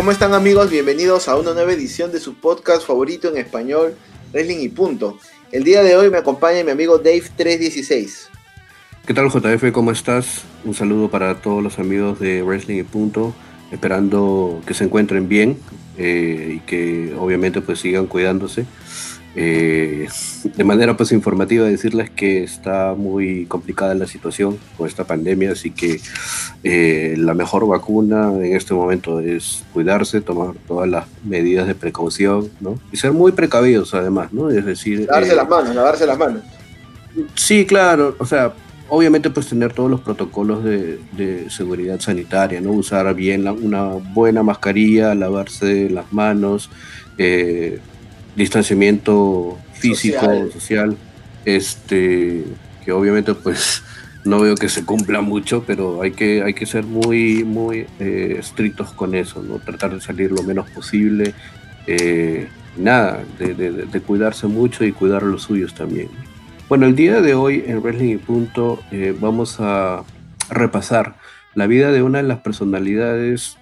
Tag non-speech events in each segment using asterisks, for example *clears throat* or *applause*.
¿Cómo están amigos? Bienvenidos a una nueva edición de su podcast favorito en español, Wrestling y Punto. El día de hoy me acompaña mi amigo Dave316. ¿Qué tal JF? ¿Cómo estás? Un saludo para todos los amigos de Wrestling y Punto, esperando que se encuentren bien eh, y que obviamente pues sigan cuidándose. Eh, de manera pues informativa decirles que está muy complicada la situación con esta pandemia, así que eh, la mejor vacuna en este momento es cuidarse, tomar todas las medidas de precaución, ¿no? Y ser muy precavidos además, ¿no? Es decir... Lavarse las manos, lavarse las manos. Sí, claro, o sea, obviamente pues tener todos los protocolos de, seguridad sanitaria, ¿no? Usar bien una buena mascarilla, lavarse las manos, eh, distanciamiento físico, social. este, que obviamente pues no veo que se cumpla mucho, pero hay que, hay que ser muy, muy eh, estrictos con eso, ¿no? Tratar de salir lo menos posible, eh, nada, de, cuidarse mucho y cuidar los suyos también. Bueno, el día de hoy en Wrestling y Punto eh, vamos a repasar la vida de una de las personalidades,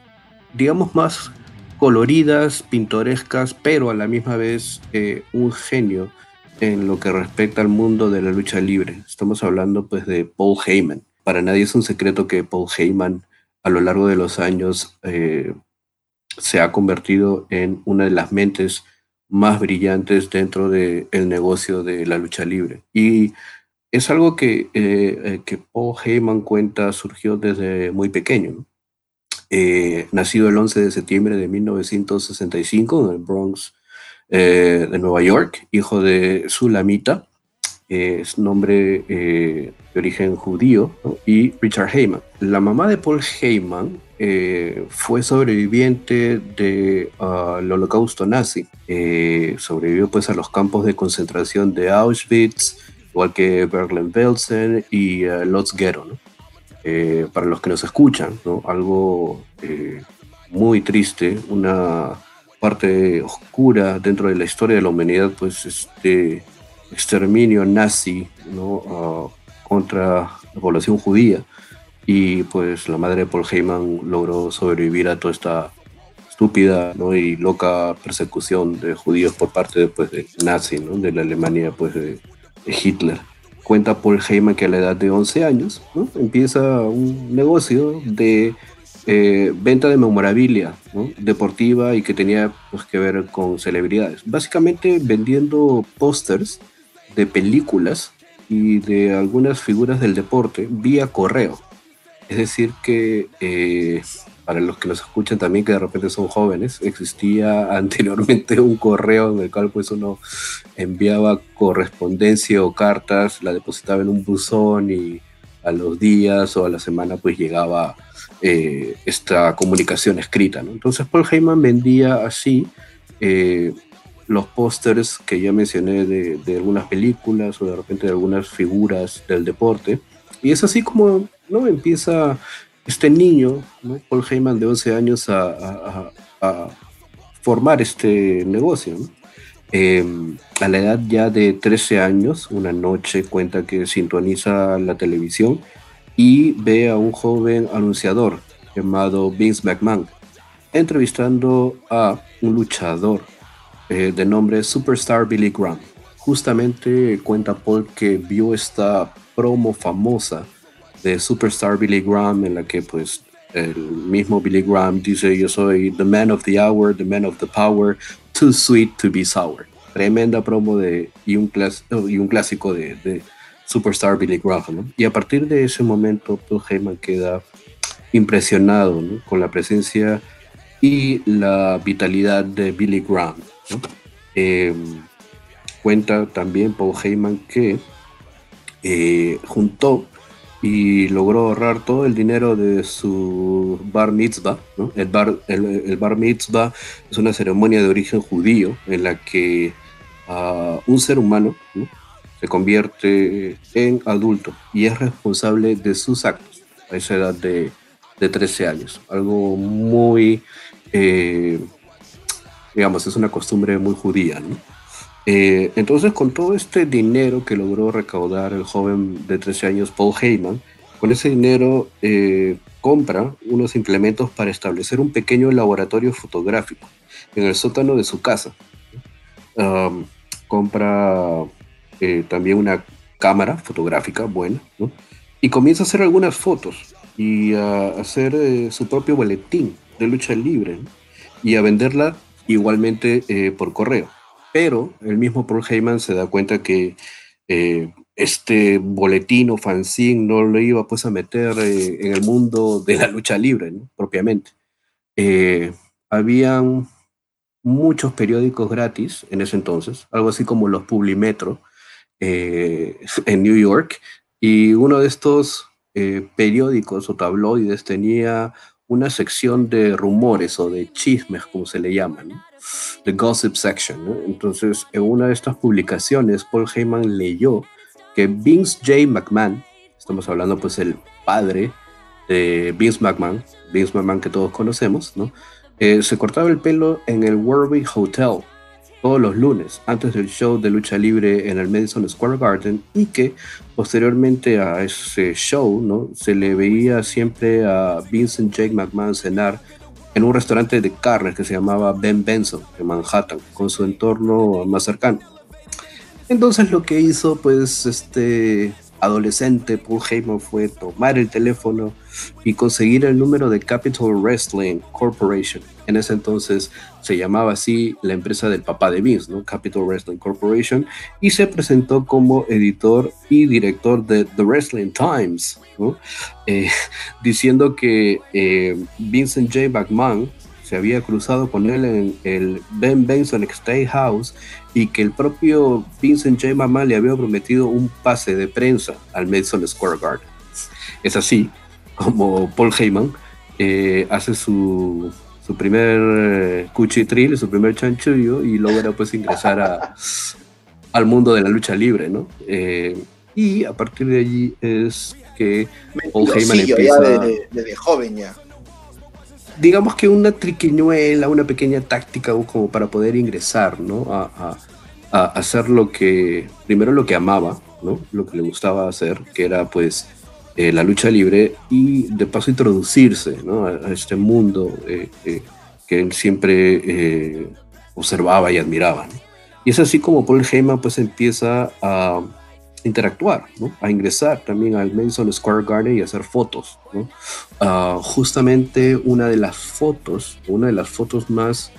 digamos, más coloridas, pintorescas, pero a la misma vez eh, un genio en lo que respecta al mundo de la lucha libre. Estamos hablando pues de Paul Heyman. Para nadie es un secreto que Paul Heyman a lo largo de los años eh, se ha convertido en una de las mentes más brillantes dentro del negocio de la lucha libre. Y es algo que, eh, que Paul Heyman cuenta surgió desde muy pequeño. Eh, nacido el 11 de septiembre de 1965 en el Bronx eh, de Nueva York, hijo de Sulamita, es nombre eh, de origen judío, y Richard Heyman. La mamá de Paul Heyman fue sobreviviente del ah, holocausto nazi. sobrevivió pues a los campos de concentración de Auschwitz, igual que Bergen-Belsen y Lotz Ghetto. Eh, para los que nos escuchan, ¿no? algo eh, muy triste, una parte oscura dentro de la historia de la humanidad, pues este exterminio nazi ¿no? Ah, contra la población judía. Y pues la madre de Paul Heyman logró sobrevivir a toda esta estúpida ¿no? y loca persecución de judíos por parte después de nazi, ¿no? de la Alemania pues, de Hitler cuenta Paul Heyman que a la edad de 11 años empieza un negocio de eh, venta de memorabilia deportiva y que tenía pues, que ver con celebridades. Básicamente vendiendo pósters de películas y de algunas figuras del deporte vía correo. Es decir, que eh, para los que nos escuchan también, que de repente son jóvenes, existía *laughs* anteriormente un correo en el cual pues uno enviaba correspondencia o cartas, la depositaba en un buzón y a los días o a la semana pues llegaba eh, esta comunicación escrita. Entonces Paul Heyman vendía así eh, los pósters que ya mencioné de, de, algunas películas o de repente de algunas figuras del deporte. Y es así como ¿no? empieza este niño, Paul Heyman de 11 años, a, formar este negocio. Em, a la edad ya de 13 años, una noche cuenta que sintoniza la televisión y ve a un joven anunciador llamado Vince McMahon entrevistando a un luchador eh, de nombre Superstar Billy Graham. Justamente cuenta Paul que vio esta promo famosa de Superstar Billy Graham, en la que pues el mismo Billy Graham dice yo soy the man of the hour, the man of the power, too sweet to be sour. Tremenda promo de, y, un un clásico de, Superstar Billy Graham. Y a partir de ese momento, Paul Heyman queda impresionado con la presencia y la vitalidad de Billy Graham. Em, cuenta también Paul Heyman que eh, juntó y logró ahorrar todo el dinero de su bar mitzvah. El, bar, el, bar mitzvah es una ceremonia de origen judío en la que un ser humano se convierte en adulto y es responsable de sus actos a esa edad de, de 13 años. Algo muy, eh, digamos, es una costumbre muy judía. ¿no? Eh, entonces, con todo este dinero que logró recaudar el joven de 13 años, Paul Heyman, Con ese dinero eh, compra unos implementos para establecer un pequeño laboratorio fotográfico en el sótano de su casa. compra eh, también una cámara fotográfica buena, Y comienza a hacer algunas fotos y a hacer su propio boletín de lucha libre y a venderla igualmente por correo. Pero el mismo Paul Heyman se da cuenta que este boletín o fanzine no lo iba pues a meter en el mundo de la lucha libre propiamente. habían muchos periódicos gratis en ese entonces, algo así como los Publimetro eh, en New York, y uno de estos eh, periódicos o tabloides tenía una sección de rumores o de chismes, como se le llaman, the gossip section. Entonces, en una de estas publicaciones, Paul Heyman leyó que Vince J. McMahon, estamos hablando pues el padre de Vince McMahon, Vince McMahon que todos conocemos, ¿no? Eh, se cortaba el pelo en el Warwick Hotel todos los lunes antes del show de lucha libre en el Madison Square Garden y que posteriormente a ese show ¿no? se le veía siempre a Vincent Jake McMahon cenar en un restaurante de carnes que se llamaba Ben Benson en Manhattan con su entorno más cercano. Entonces lo que hizo pues este adolescente Paul Heyman fue tomar el teléfono y conseguir el número de Capital Wrestling Corporation. En ese entonces se llamaba así la empresa del papá de Vince. Capital Wrestling Corporation, y se presentó como editor y director de The Wrestling Times, eh, *laughs* diciendo que eh, Vincent J. McMahon se había cruzado con él en el Ben Benson State House y que el propio Vincent J. McMahon le había prometido un pase de prensa al Madison Square Garden. Es así como Paul Heyman eh, hace su, su primer eh, cuchitril, su primer chanchullo y logra pues ingresar a, al mundo de la lucha libre, ¿no? Eh, y a partir de allí es que Paul Heyman empieza... desde, desde joven ya digamos que una triquiñuela, una pequeña táctica como para poder ingresar, ¿no? A, a, hacer lo que, primero lo que amaba, ¿no? Lo que le gustaba hacer, que era pues eh, la lucha libre y de paso introducirse, ¿no? A, este mundo eh, eh, que él siempre observaba y admiraba, Y es así como Paul Heyman pues empieza a interactuar, a ingresar también al Madison Square Garden y hacer fotos. Ah, justamente una de las fotos, una de las fotos más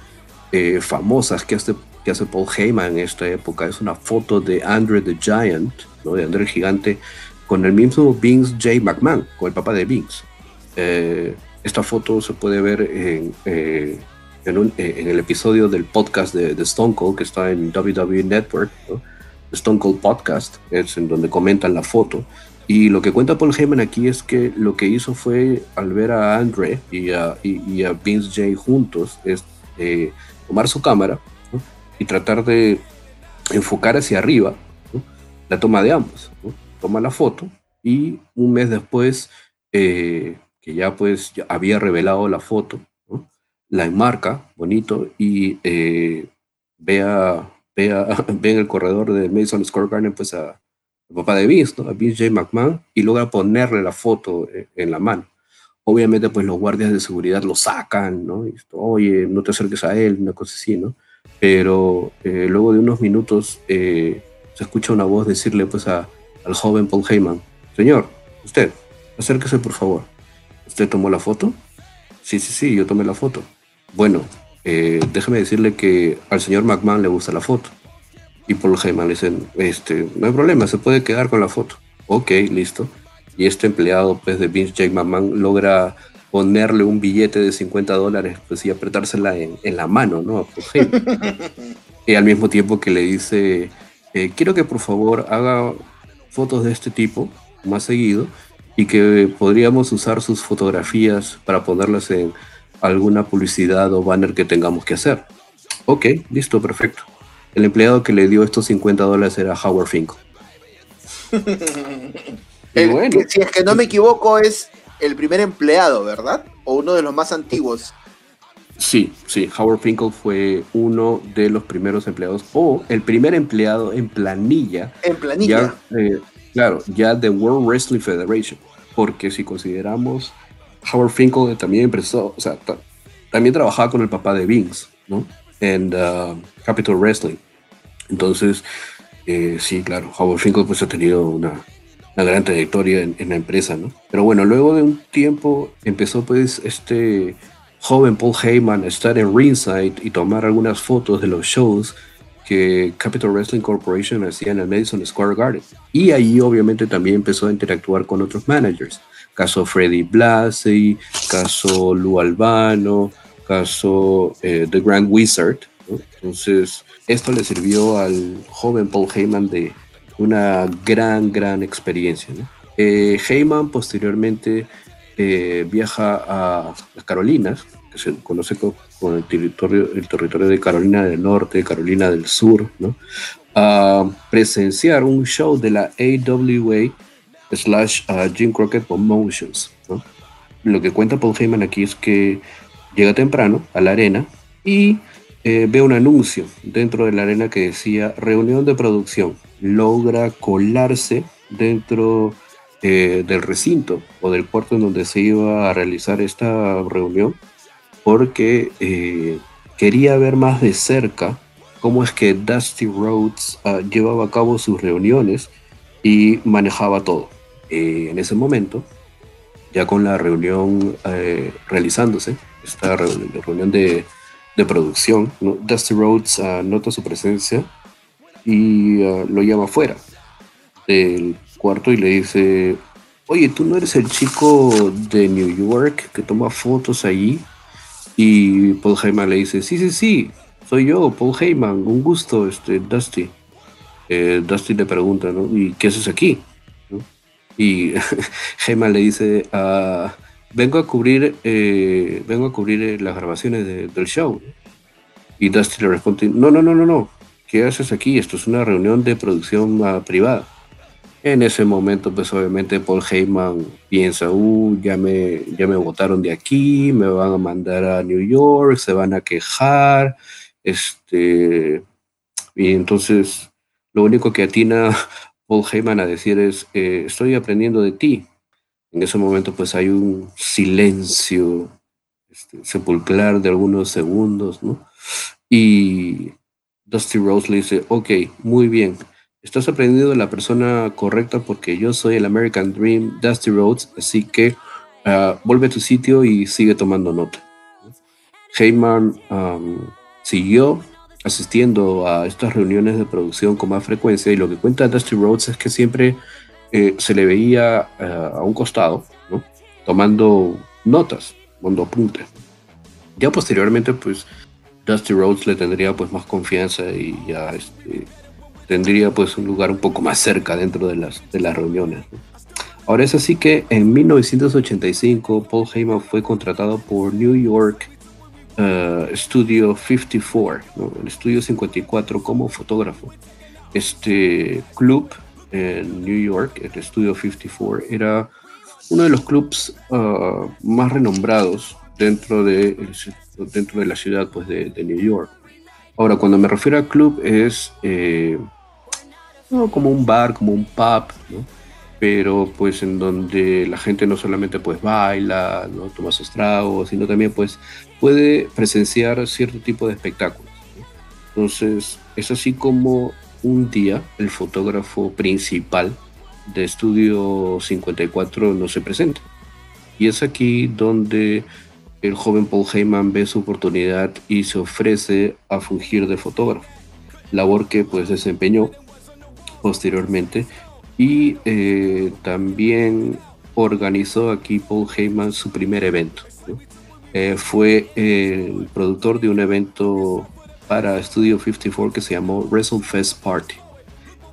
eh, famosas que hace, que hace Paul Heyman en esta época es una foto de Andre the Giant, de Andre el Gigante, con el mismo Vince J. McMahon, con el papá de Vince. Eh, esta foto se puede ver en, eh, en, el episodio del podcast de, de, Stone Cold que está en WWE Network. Stone Cold Podcast, es en donde comentan la foto. Y lo que cuenta Paul Heyman aquí es que lo que hizo fue, al ver a Andre y a, y, a Vince J juntos, es eh, tomar su cámara y tratar de enfocar hacia arriba la toma de ambos. Toma la foto y un mes después, eh, que ya pues ya había revelado la foto, la enmarca bonito y eh, ve a *laughs* ve, en el corredor de Mason Square Garden pues a, papá de Vince, ¿no? a Vince J. McMahon, y logra ponerle la foto eh, en, la mano. Obviamente pues los guardias de seguridad lo sacan, ¿no? Y, Oye, no te acerques a él, una cosa así, ¿no? Pero eh, luego de unos minutos eh, se escucha una voz decirle pues a, al joven Paul Heyman, señor, usted, acérquese por favor. ¿Usted tomó la foto? Sí, sí, sí, yo tomé la foto. Bueno, eh, déjeme decirle que al señor McMahon le gusta la foto. Y Paul Heyman le dicen, este, no hay problema, se puede quedar con la foto. Ok, listo. Y este empleado pues, de Vince Jake McMahon logra ponerle un billete de 50 dólares pues, y apretársela en, en la mano, ¿no? *laughs* y al mismo tiempo que le dice, eh, quiero que por favor haga fotos de este tipo más seguido y que podríamos usar sus fotografías para ponerlas en alguna publicidad o banner que tengamos que hacer. Ok, listo, perfecto. El empleado que le dio estos 50 dólares era Howard Finkel. *laughs* bueno. Si es que no me equivoco, es el primer empleado, ¿verdad? O uno de los más antiguos. Sí, sí, Howard Finkel fue uno de los primeros empleados, o el primer empleado en planilla. En planilla. Eh, claro, ya de World Wrestling Federation. porque si consideramos, Howard Finkel también empezó, o sea, también trabajaba con el papá de Vince, ¿no? En uh, Capital Wrestling. Entonces, eh, sí, claro, Howard Finkel pues ha tenido una, una gran trayectoria en, en, la empresa, ¿no? Pero bueno, luego de un tiempo empezó pues este joven Paul Heyman a estar en ringside y tomar algunas fotos de los shows que Capital Wrestling Corporation hacía en el Madison Square Garden. Y ahí obviamente también empezó a interactuar con otros managers. Caso Freddy Blasey, caso Lou Albano, caso eh, The Grand Wizard. Entonces, esto le sirvió al joven Paul Heyman de una gran, gran experiencia. Eh, Heyman posteriormente eh, viaja a las Carolinas, que se conoce como con el territorio, el territorio de Carolina del Norte, Carolina del Sur, ¿no? a presenciar un show de la AWA slash uh, Jim Crockett Promotions. Lo que cuenta Paul Heyman aquí es que llega temprano a la arena y eh, ve un anuncio dentro de la arena que decía reunión de producción. Logra colarse dentro eh, del recinto o del puerto en donde se iba a realizar esta reunión porque eh, quería ver más de cerca cómo es que Dusty Rhodes uh, llevaba a cabo sus reuniones y manejaba todo. Eh, en ese momento, ya con la reunión eh, realizándose, esta reunión, de, de, producción, Dusty Rhodes uh, nota su presencia y uh, lo llama afuera del cuarto y le dice, oye, tú no eres el chico de New York que toma fotos allí y Paul Heyman le dice, sí, sí, sí, soy yo, Paul Heyman, un gusto, este, Dusty. Eh, Dusty le pregunta, ¿no? ¿Y qué haces aquí? Y *laughs* Heyman le dice, ah, vengo a cubrir, eh, vengo a cubrir eh, las grabaciones del show. Y Dusty le responde, no, no, no, no, no, ¿qué haces aquí? Esto es una reunión de producción uh, privada. En ese momento, pues obviamente Paul Heyman piensa, uh, ya me, ya me votaron de aquí, me van a mandar a New York, se van a quejar, este, y entonces lo único que atina Paul Heyman a decir es, eh, estoy aprendiendo de ti. En ese momento pues hay un silencio este, sepulcral de algunos segundos, ¿no? Y Dusty Rose le dice, ok, muy bien, estás aprendiendo de la persona correcta porque yo soy el American Dream, Dusty Rhodes, así que uh, vuelve a tu sitio y sigue tomando nota. Heyman siguió asistiendo a estas reuniones de producción con más frecuencia y lo que cuenta Dusty Rhodes es que siempre eh, se le veía uh, a un costado, tomando notas, tomando apuntes. Ya posteriormente, pues, Dusty Rhodes le tendría pues más confianza y ya este, tendría pues un lugar un poco más cerca dentro de las, de las reuniones. Ahora es así que en 1985 Paul Heyman fue contratado por New York uh, Studio 54, el Estudio 54 como fotógrafo. Este club en New York, el Studio 54, era uno de los clubs uh, más renombrados dentro de, dentro de la ciudad pues, de, de New York. Ahora, cuando me refiero a club es eh, como un bar, como un pub, ¿no? Pero pues en donde la gente no solamente pues baila, ¿no? toma sus tragos, sino también pues puede presenciar cierto tipo de espectáculos. Entonces es así como un día el fotógrafo principal de Estudio 54 no se presenta. Y es aquí donde el joven Paul Heyman ve su oportunidad y se ofrece a fungir de fotógrafo, labor que pues desempeñó posteriormente. Y eh, también organizó aquí Paul Heyman su primer evento. Eh, fue el productor de un evento para Studio 54 que se llamó WrestleFest Party.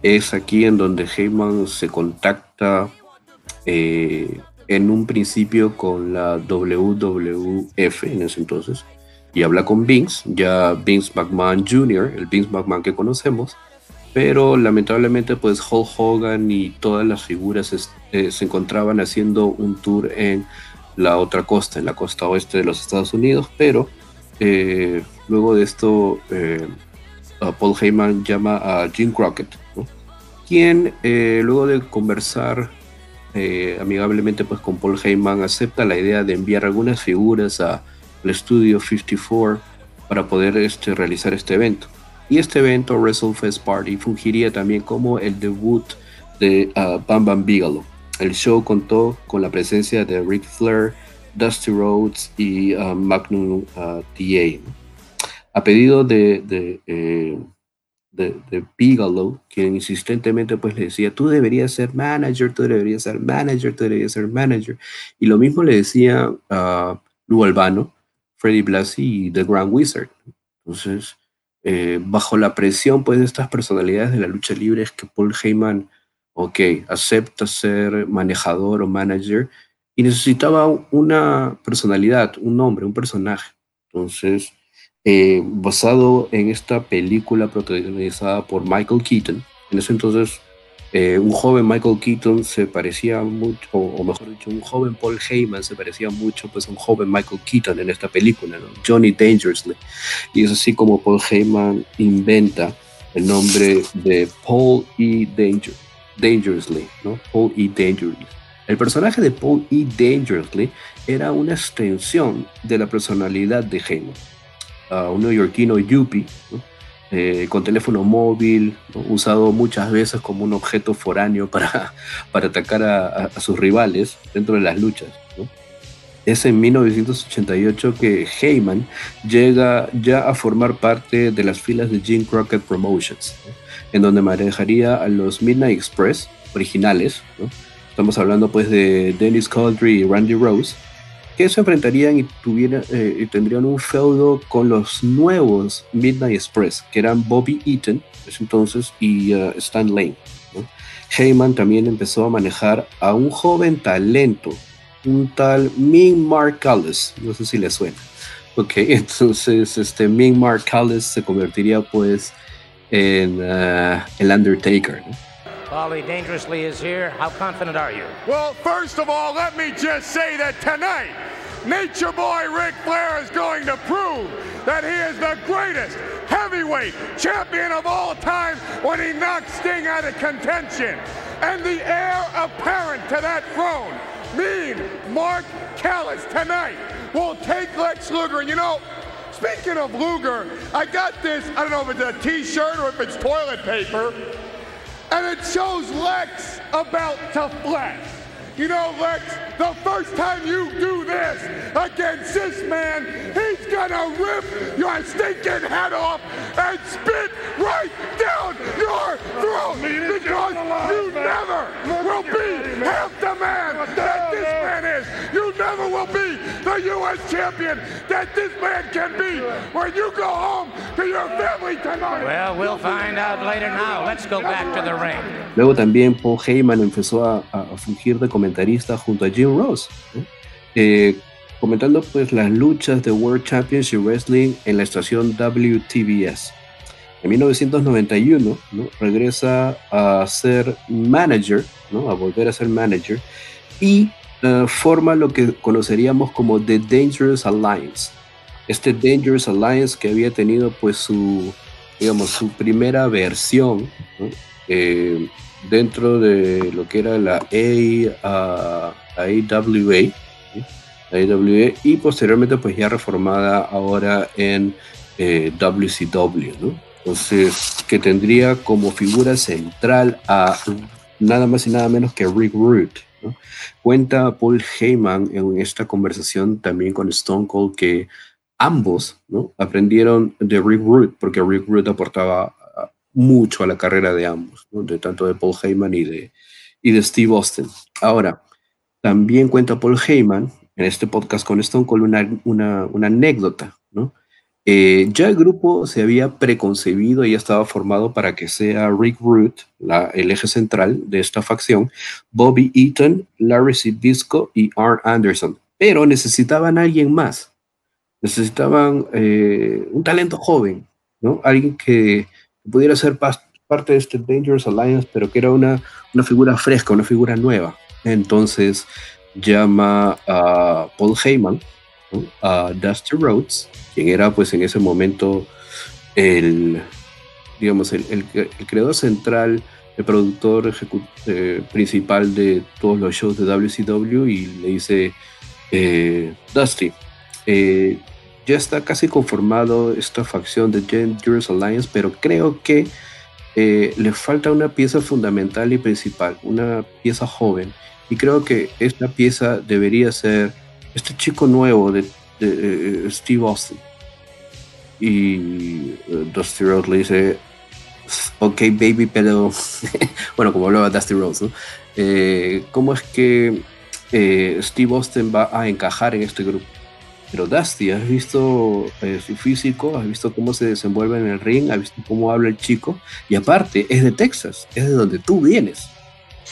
Es aquí en donde Heyman se contacta eh, en un principio con la WWF en ese entonces y habla con Vince, ya Vince McMahon Jr., el Vince McMahon que conocemos, pero lamentablemente pues Hulk Hogan y todas las figuras eh, se encontraban haciendo un tour en la otra costa, en la costa oeste de los Estados Unidos, pero eh, luego de esto eh, Paul Heyman llama a Jim Crockett, quien luego de conversar amigablemente pues con Paul Heyman, acepta la idea de enviar algunas figuras al estudio 54 para poder este, realizar este evento. Y este evento, WrestleFest Party, fungiría también como el debut de uh, Bam Bam Bigelow. El show contó con la presencia de Ric Flair, Dusty Rhodes y uh, Magnum uh, TA. A pedido de, de, eh, de, Bigelow, quien insistentemente pues le decía, tú deberías ser manager, tú deberías ser manager, tú deberías ser manager. Y lo mismo le decía a Lou Albano, Freddie Blassie y The Grand Wizard. Entonces, eh, bajo la presión pues de estas personalidades de la lucha libre es que Paul Heyman, acepta ser manejador o manager y necesitaba una personalidad, un nombre, un personaje. Entonces, eh, basado en esta película protagonizada por Michael Keaton. En ese entonces, eh, un joven Michael Keaton se parecía mucho, o, mejor dicho, un joven Paul Heyman se parecía mucho pues, a un joven Michael Keaton en esta película, Johnny Dangerously. Y es así como Paul Heyman inventa el nombre de Paul E. Danger, Dangerously, ¿no? Paul E. Dangerously. El personaje de Paul E. Dangerously era una extensión de la personalidad de Heyman a un neoyorquino yuppie, eh, con teléfono móvil, usado muchas veces como un objeto foráneo para, *laughs* para atacar a, sus rivales dentro de las luchas. Es en 1988 que Heyman llega ya a formar parte de las filas de Jim Crockett Promotions, en donde manejaría a los Midnight Express originales. Estamos hablando pues de Dennis Coldry y Randy Rose, que se enfrentarían y, eh, tendrían un feudo con los nuevos Midnight Express, que eran Bobby Eaton, entonces, y uh, Stan Lane. Heyman también empezó a manejar a un joven talento, un tal Ming Mark Callis, no sé si le suena. Ok, *laughs* entonces este Ming Mark Callis se convertiría pues en uh, el Undertaker. Ollie Dangerously is here. How confident are you? Well, first of all, let me just say that tonight, Nature Boy Ric Flair is going to prove that he is the greatest heavyweight champion of all time when he knocks Sting out of contention. And the heir apparent to that throne, mean Mark Callis, tonight will take Lex Luger. And you know, speaking of Luger, I got this, I don't know if it's a t-shirt or if it's toilet paper, and it shows Lex about to flex. You know, Lex, the first time you do this against this man, he's gonna rip your stinking head off and spit right down your throat because you never will be half the man that this man is. You never will be the U.S. champion that this man can be when you go home to your family tonight. Well, we'll find out later now. Let's go back to the ring. Luego también Paul Heyman empezó a, a fungir de comentarista junto a Jim Ross, eh, comentando pues las luchas de World Championship Wrestling en la estación WTBS. En 1991 ¿no? regresa a ser manager, ¿no? a volver a ser manager, y uh, forma lo que conoceríamos como The Dangerous Alliance. Este Dangerous Alliance que había tenido pues su, digamos, su primera versión eh, dentro de lo que era la A, AWA, AWA y posteriormente pues ya reformada ahora en eh, WCW, ¿no? Entonces, que tendría como figura central a nada más y nada menos que Rick Root. ¿no? Cuenta Paul Heyman en esta conversación también con Stone Cold que ambos ¿no? aprendieron de Rick Root, porque Rick Root aportaba mucho a la carrera de ambos, de tanto de Paul Heyman y de, y de Steve Austin. Ahora, también cuenta Paul Heyman en este podcast con Stone Cold una, una, anécdota. Eh, ya el grupo se había preconcebido y ya estaba formado para que sea Rick Root, la, el eje central de esta facción, Bobby Eaton, Larry Zbysko y Arn Anderson. Pero necesitaban a alguien más. Necesitaban eh, un talento joven, ¿no? Alguien que pudiera ser parte de este Dangerous Alliance, pero que era una, una figura fresca, una figura nueva. Entonces llama a Paul Heyman, a Dusty Rhodes, quien era pues en ese momento el, digamos, el, creador central el productor eh, principal de todos los shows de WCW y le dice, eh, Dusty, eh, ya está casi conformado esta facción de Dangerous Alliance, pero creo que le falta una pieza fundamental y principal, una pieza joven. Y creo que esta pieza debería ser este chico nuevo de, Steve Austin. Y Dusty Rhodes le dice, ok baby, pero *laughs* bueno, como hablaba Dusty Rhodes, ¿no? Eh, ¿Cómo es que eh, Steve Austin va a encajar en este grupo? Pero Dusty, ¿has visto eh, su físico? ¿Has visto cómo se desenvuelve en el ring? ¿Has visto cómo habla el chico? Y aparte, es de Texas, es de donde tú vienes.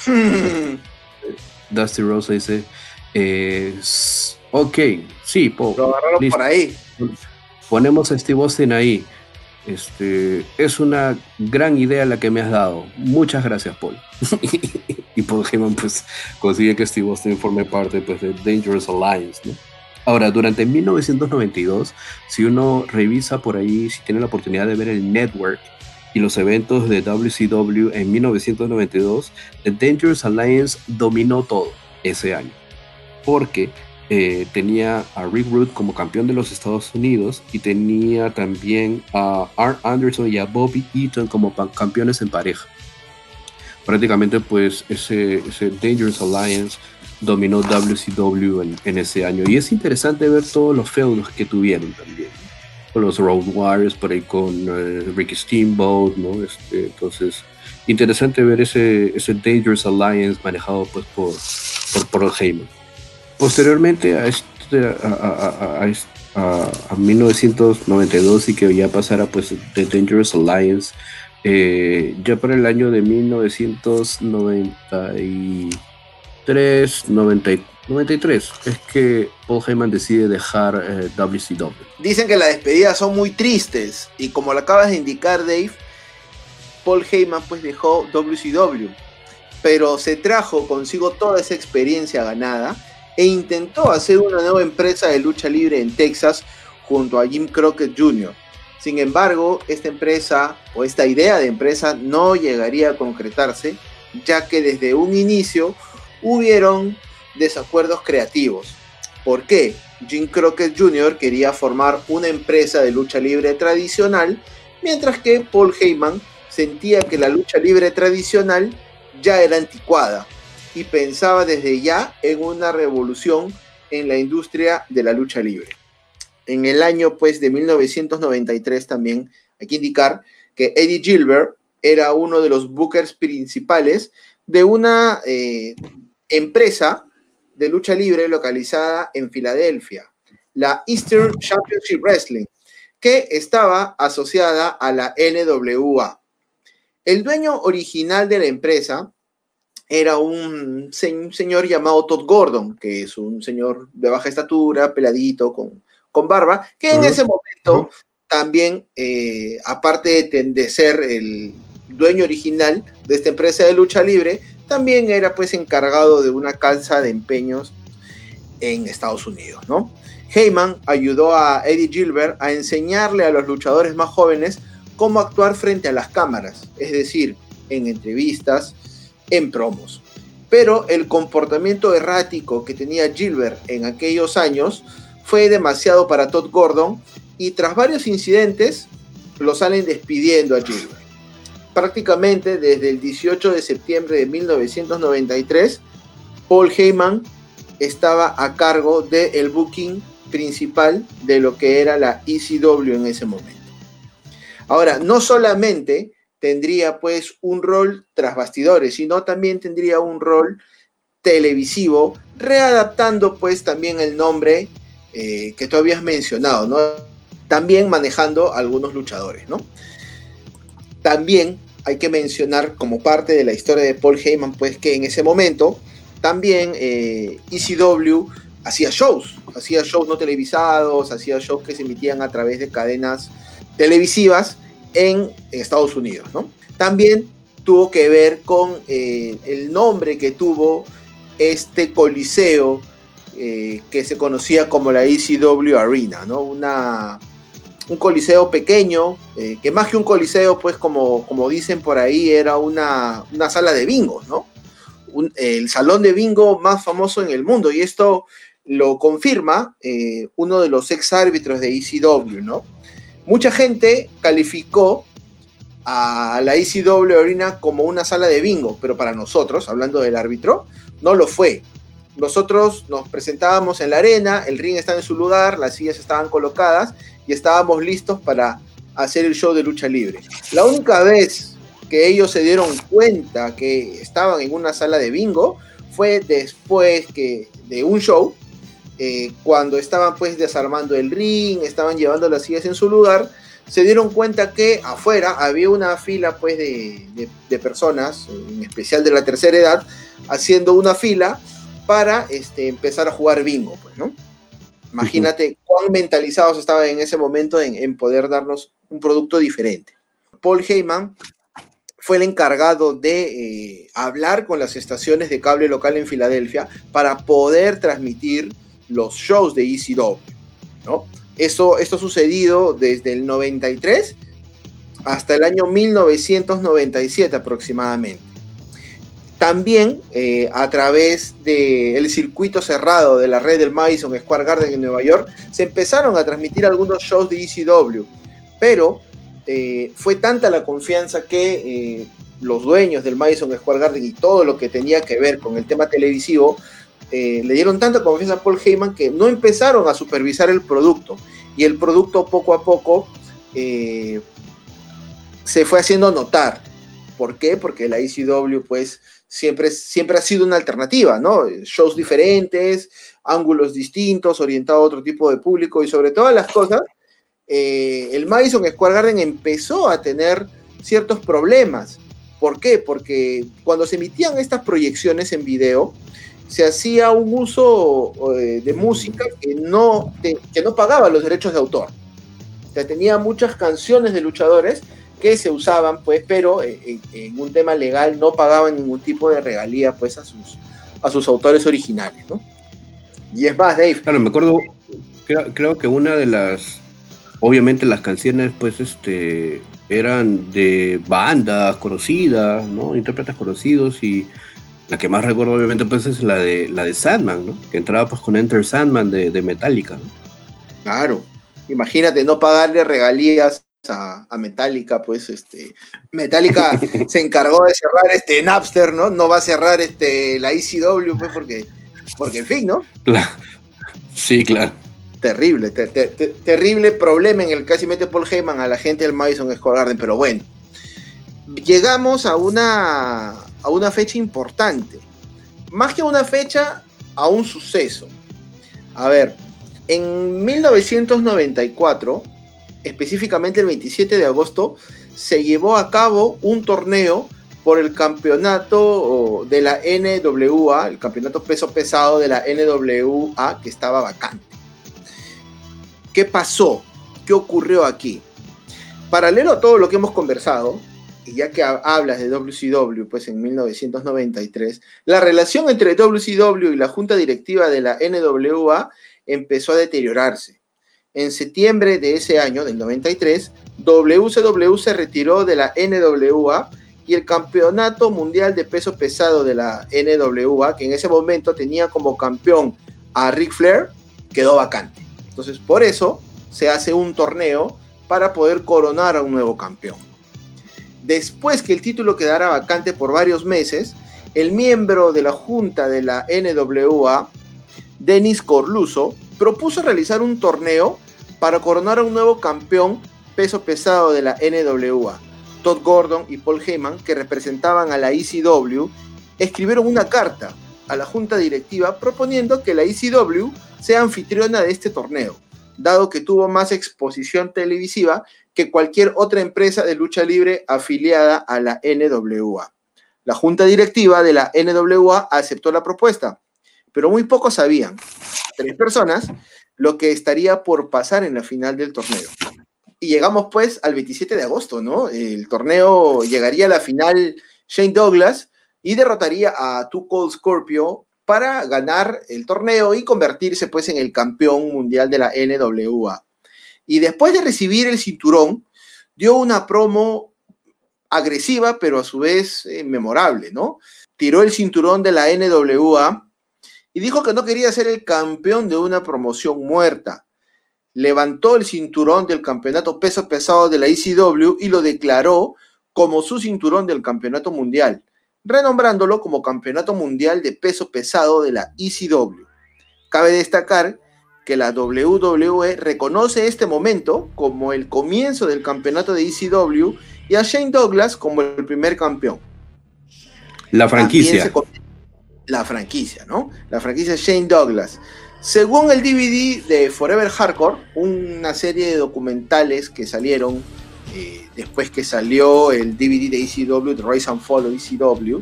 *laughs* Dusty Rose dice, ok, sí, po, por ahí. Ponemos a Steve Austin ahí. Este, es una gran idea la que me has dado. Muchas gracias, Paul. *laughs* y Paul Heyman pues consigue que Steve Austin forme parte pues, de Dangerous Alliance, Ahora, durante 1992, si uno revisa por ahí, si tiene la oportunidad de ver el network y los eventos de WCW en 1992, The Dangerous Alliance dominó todo ese año. Porque eh, tenía a Rick Root como campeón de los Estados Unidos y tenía también a Art Anderson y a Bobby Eaton como campeones en pareja. Prácticamente pues ese, Dangerous Alliance dominó WCW en, ese año y es interesante ver todos los feudos que tuvieron también. Con los Road Warriors, por ahí con eh, Ricky Steamboat, ¿no? Este, entonces, interesante ver ese, ese Dangerous Alliance manejado pues por, por Paul Heyman. Posteriormente a, este, a, 1992 y que ya pasara pues The Dangerous Alliance, eh, ya para el año de 1993, 93 es que Paul Heyman decide dejar WCW. Eh, Dicen que las despedidas son muy tristes y como lo acabas de indicar Dave, Paul Heyman pues dejó WCW, pero se trajo consigo toda esa experiencia ganada e intentó hacer una nueva empresa de lucha libre en Texas junto a Jim Crockett Jr. Sin embargo, esta empresa o esta idea de empresa no llegaría a concretarse, ya que desde un inicio hubieron desacuerdos creativos. ¿Por qué? Jim Crockett Jr. quería formar una empresa de lucha libre tradicional, mientras que Paul Heyman sentía que la lucha libre tradicional ya era anticuada y pensaba desde ya en una revolución en la industria de la lucha libre. En el año pues de 1993 también hay que indicar que Eddie Gilbert era uno de los bookers principales de una eh, empresa de lucha libre localizada en Filadelfia, la Eastern Championship Wrestling, que estaba asociada a la NWA. El dueño original de la empresa era un, señor llamado Todd Gordon, que es un señor de baja estatura, peladito, con, con barba, que en ese momento también, eh, aparte de, ser el dueño original de esta empresa de lucha libre, también era pues encargado de una calza de empeños en Estados Unidos, ¿no? Heyman ayudó a Eddie Gilbert a enseñarle a los luchadores más jóvenes cómo actuar frente a las cámaras, es decir, en entrevistas, en promos. Pero el comportamiento errático que tenía Gilbert en aquellos años fue demasiado para Todd Gordon y tras varios incidentes lo salen despidiendo a Gilbert. Prácticamente desde el 18 de septiembre de 1993, Paul Heyman estaba a cargo del booking principal de lo que era la ECW en ese momento. Ahora, no solamente tendría pues un rol tras bastidores, sino también tendría un rol televisivo, readaptando pues también el nombre eh, que tú habías mencionado, ¿no? También manejando algunos luchadores, ¿no? También hay que mencionar como parte de la historia de Paul Heyman, pues que en ese momento también eh, ECW hacía shows, hacía shows no televisados, hacía shows que se emitían a través de cadenas televisivas en Estados Unidos. ¿no? También tuvo que ver con eh, el nombre que tuvo este coliseo eh, que se conocía como la ECW Arena, ¿no? una, un coliseo pequeño, eh, que más que un coliseo, pues como, como dicen por ahí, era una, una sala de bingo, ¿no? el salón de bingo más famoso en el mundo, y esto lo confirma eh, uno de los ex árbitros de ECW, ¿no? Mucha gente calificó a la ECW Arena como una sala de bingo, pero para nosotros, hablando del árbitro, no lo fue. Nosotros nos presentábamos en la arena, el ring estaba en su lugar, las sillas estaban colocadas y estábamos listos para hacer el show de lucha libre. La única vez que ellos se dieron cuenta que estaban en una sala de bingo fue después que de un show, eh, cuando estaban pues desarmando el ring, estaban llevando las sillas en su lugar, se dieron cuenta que afuera había una fila pues de, de, personas, en especial de la tercera edad, haciendo una fila para este, empezar a jugar bingo, pues, ¿no? Imagínate cuán mentalizados estaban en ese momento en, poder darnos un producto diferente. Paul Heyman fue el encargado de eh, hablar con las estaciones de cable local en Filadelfia para poder transmitir los shows de ECW, ¿no? Esto, esto ha sucedido desde el 93 hasta el año 1997 aproximadamente. También eh, a través del circuito cerrado de la red del Madison Square Garden en Nueva York, se empezaron a transmitir algunos shows de ECW, pero eh, fue tanta la confianza que eh, los dueños del Madison Square Garden y todo lo que tenía que ver con el tema televisivo, le dieron tanta confianza a Paul Heyman que no empezaron a supervisar el producto y el producto poco a poco se fue haciendo notar. ¿Por qué? Porque la ECW pues siempre, siempre ha sido una alternativa, ¿no? Shows diferentes, ángulos distintos, orientado a otro tipo de público y sobre todas las cosas, eh, el Madison Square Garden empezó a tener ciertos problemas. ¿Por qué? Porque cuando se emitían estas proyecciones en video, se hacía un uso eh, de música que no, que no pagaba los derechos de autor. O sea, tenía muchas canciones de luchadores que se usaban, pues, pero eh, en, un tema legal no pagaban ningún tipo de regalía, pues, a sus, a sus autores originales, ¿no? Y es más, Dave. Claro, me acuerdo, creo, que una de las, obviamente las canciones, pues, este, eran de bandas conocidas, ¿no? Intérpretes conocidos y la que más recuerdo, obviamente, pues, es la de, la de Sandman, ¿no? Que entraba, pues, con Enter Sandman de, de Metallica, ¿no? Claro. Imagínate no pagarle regalías a, Metallica, pues este Metallica *laughs* se encargó de cerrar este Napster, ¿no? No va a cerrar este la ECW, pues porque, porque en fin, ¿no? Sí, claro. Terrible, terrible problema en el que casi mete Paul Heyman a la gente del Madison Square Garden, pero bueno. Llegamos a una, a una fecha importante. Más que una fecha, a un suceso. A ver, en 1994 específicamente el 27 de agosto, se llevó a cabo un torneo por el campeonato de la NWA, el campeonato peso pesado de la NWA que estaba vacante. ¿Qué pasó? ¿Qué ocurrió aquí? Paralelo a todo lo que hemos conversado, y ya que hablas de WCW, pues en 1993, la relación entre WCW y la junta directiva de la NWA empezó a deteriorarse. En septiembre de ese año, del 93, WCW se retiró de la NWA y el campeonato mundial de peso pesado de la NWA, que en ese momento tenía como campeón a Ric Flair, quedó vacante. Entonces, por eso se hace un torneo para poder coronar a un nuevo campeón. Después que el título quedara vacante por varios meses, el miembro de la junta de la NWA, Dennis Corluso, propuso realizar un torneo para coronar a un nuevo campeón peso pesado de la NWA. Todd Gordon y Paul Heyman, que representaban a la ECW, escribieron una carta a la junta directiva proponiendo que la ECW sea anfitriona de este torneo, dado que tuvo más exposición televisiva que cualquier otra empresa de lucha libre afiliada a la NWA. La junta directiva de la NWA aceptó la propuesta, pero muy pocos sabían, tres personas, lo que estaría por pasar en la final del torneo. Y llegamos pues al 27 de agosto, ¿no? El torneo llegaría a la final Shane Douglas y derrotaría a Two Cold Scorpio para ganar el torneo y convertirse pues en el campeón mundial de la NWA. Y después de recibir el cinturón, dio una promo agresiva, pero a su vez eh, memorable, ¿no? Tiró el cinturón de la NWA y dijo que no quería ser el campeón de una promoción muerta. Levantó el cinturón del campeonato peso pesado de la ECW y lo declaró como su cinturón del campeonato mundial, renombrándolo como campeonato mundial de peso pesado de la ECW. Cabe destacar que la WWE reconoce este momento como el comienzo del campeonato de ECW y a Shane Douglas como el primer campeón. La franquicia. La franquicia, ¿no? La franquicia Shane Douglas. Según el DVD de Forever Hardcore, una serie de documentales que salieron eh, después que salió el DVD de ECW, The Rise and Fall of ECW,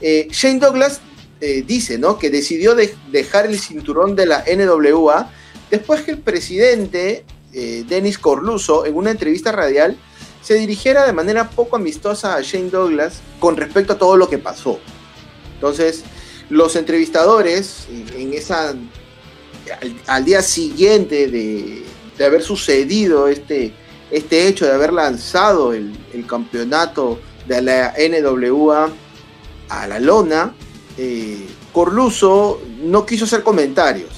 eh, Shane Douglas eh, dice ¿no? que decidió dejar el cinturón de la NWA después que el presidente Dennis Corluso, en una entrevista radial, se dirigiera de manera poco amistosa a Shane Douglas con respecto a todo lo que pasó. Entonces, los entrevistadores, en esa, al, día siguiente de, de haber sucedido este, este hecho de haber lanzado el, campeonato de la NWA a la lona, eh, Corluso no quiso hacer comentarios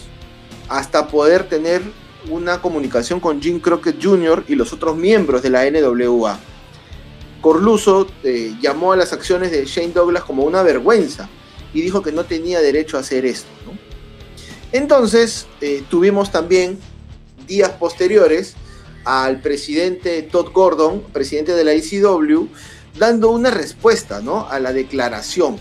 hasta poder tener una comunicación con Jim Crockett Jr. y los otros miembros de la NWA. Corluso eh, llamó a las acciones de Shane Douglas como una vergüenza y dijo que no tenía derecho a hacer esto. Entonces eh, tuvimos también días posteriores al presidente Todd Gordon, presidente de la ICW, dando una respuesta ¿no? a la declaración.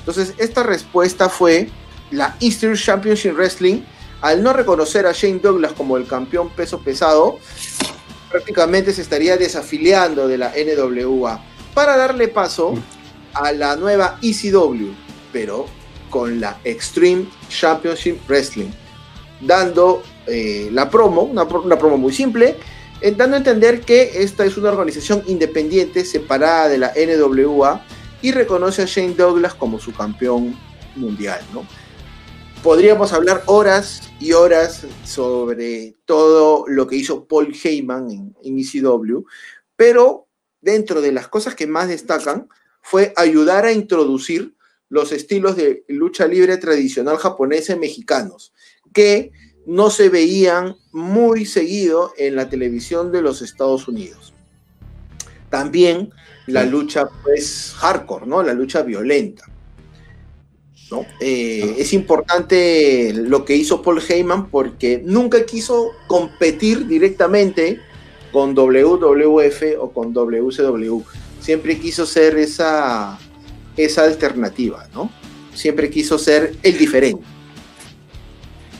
Entonces, esta respuesta fue la Eastern Championship Wrestling, al no reconocer a Shane Douglas como el campeón peso pesado, prácticamente se estaría desafiliando de la NWA para darle paso a la nueva ECW, pero con la Extreme Championship Wrestling, dando eh, la promo, una, promo muy simple, dando a entender que esta es una organización independiente separada de la NWA y reconoce a Shane Douglas como su campeón mundial. ¿no? Podríamos hablar horas y horas sobre todo lo que hizo Paul Heyman en, en ECW, pero dentro de las cosas que más destacan fue ayudar a introducir los estilos de lucha libre tradicional japonesa y mexicanos, que no se veían muy seguido en la televisión de los Estados Unidos. También la lucha pues hardcore, ¿no? La lucha violenta. ¿no? Eh, es importante lo que hizo Paul Heyman porque nunca quiso competir directamente con WWF o con WCW. Siempre quiso ser esa, esa alternativa, ¿no? Siempre quiso ser el diferente.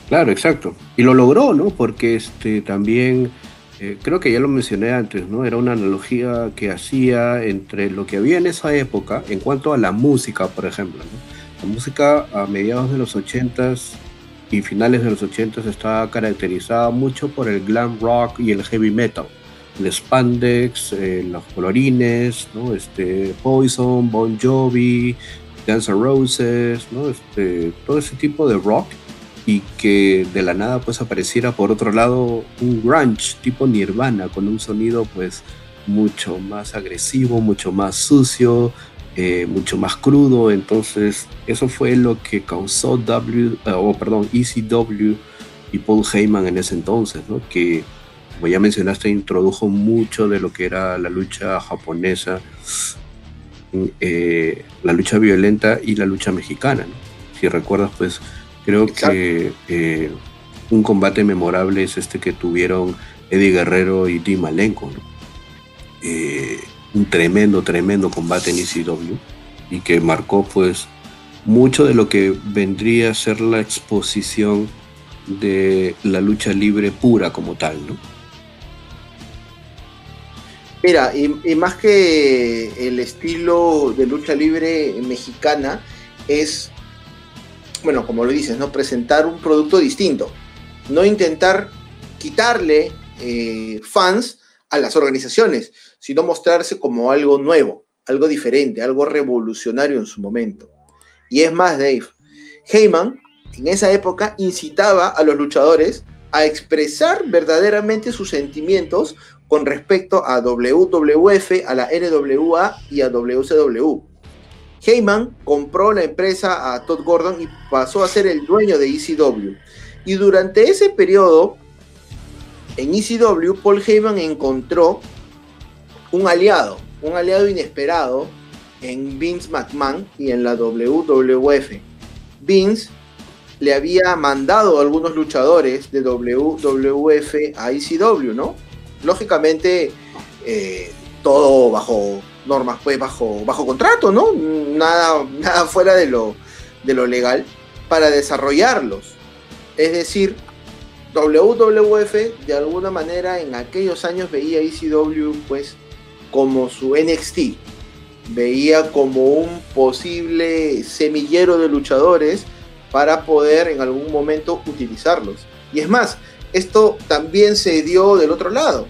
Claro, exacto. Y lo logró, ¿no? Porque este también, eh, creo que ya lo mencioné antes, ¿no? Era una analogía que hacía entre lo que había en esa época en cuanto a la música, por ejemplo. La música a mediados de los 80s y finales de los 80s estaba caracterizada mucho por el glam rock y el heavy metal. El spandex, eh, los colorines, ¿no? Este, Poison, Bon Jovi, Guns N' Roses, ¿no? Este, todo ese tipo de rock y que de la nada pues apareciera por otro lado un grunge tipo Nirvana con un sonido pues mucho más agresivo, mucho más sucio, eh, mucho más crudo. Entonces eso fue lo que causó W, eh, o perdón, ECW y Paul Heyman en ese entonces, ¿no? que como ya mencionaste introdujo mucho de lo que era la lucha japonesa, eh, la lucha violenta y la lucha mexicana. Si recuerdas pues Creo que eh, un combate memorable es este que tuvieron Eddie Guerrero y Tim Malenko. Eh, un tremendo, tremendo combate en ECW y que marcó pues mucho de lo que vendría a ser la exposición de la lucha libre pura como tal, ¿no? Mira, y, más que el estilo de lucha libre mexicana, es bueno, como lo dices, ¿no? Presentar un producto distinto. No intentar quitarle eh, fans a las organizaciones, sino mostrarse como algo nuevo, algo diferente, algo revolucionario en su momento. Y es más, Dave, Heyman en esa época incitaba a los luchadores a expresar verdaderamente sus sentimientos con respecto a WWF, a la NWA y a WCW. Heyman compró la empresa a Todd Gordon y pasó a ser el dueño de ECW. Y durante ese periodo, en ECW, Paul Heyman encontró un aliado, un aliado inesperado en Vince McMahon y en la WWF. Vince le había mandado a algunos luchadores de WWF a ECW, ¿no? Lógicamente, eh, todo bajo normas, pues bajo, bajo contrato, ¿no? Nada, nada fuera de lo, de lo legal para desarrollarlos. Es decir, WWF de alguna manera en aquellos años veía ECW pues como su NXT, veía como un posible semillero de luchadores para poder en algún momento utilizarlos. Y es más, esto también se dio del otro lado.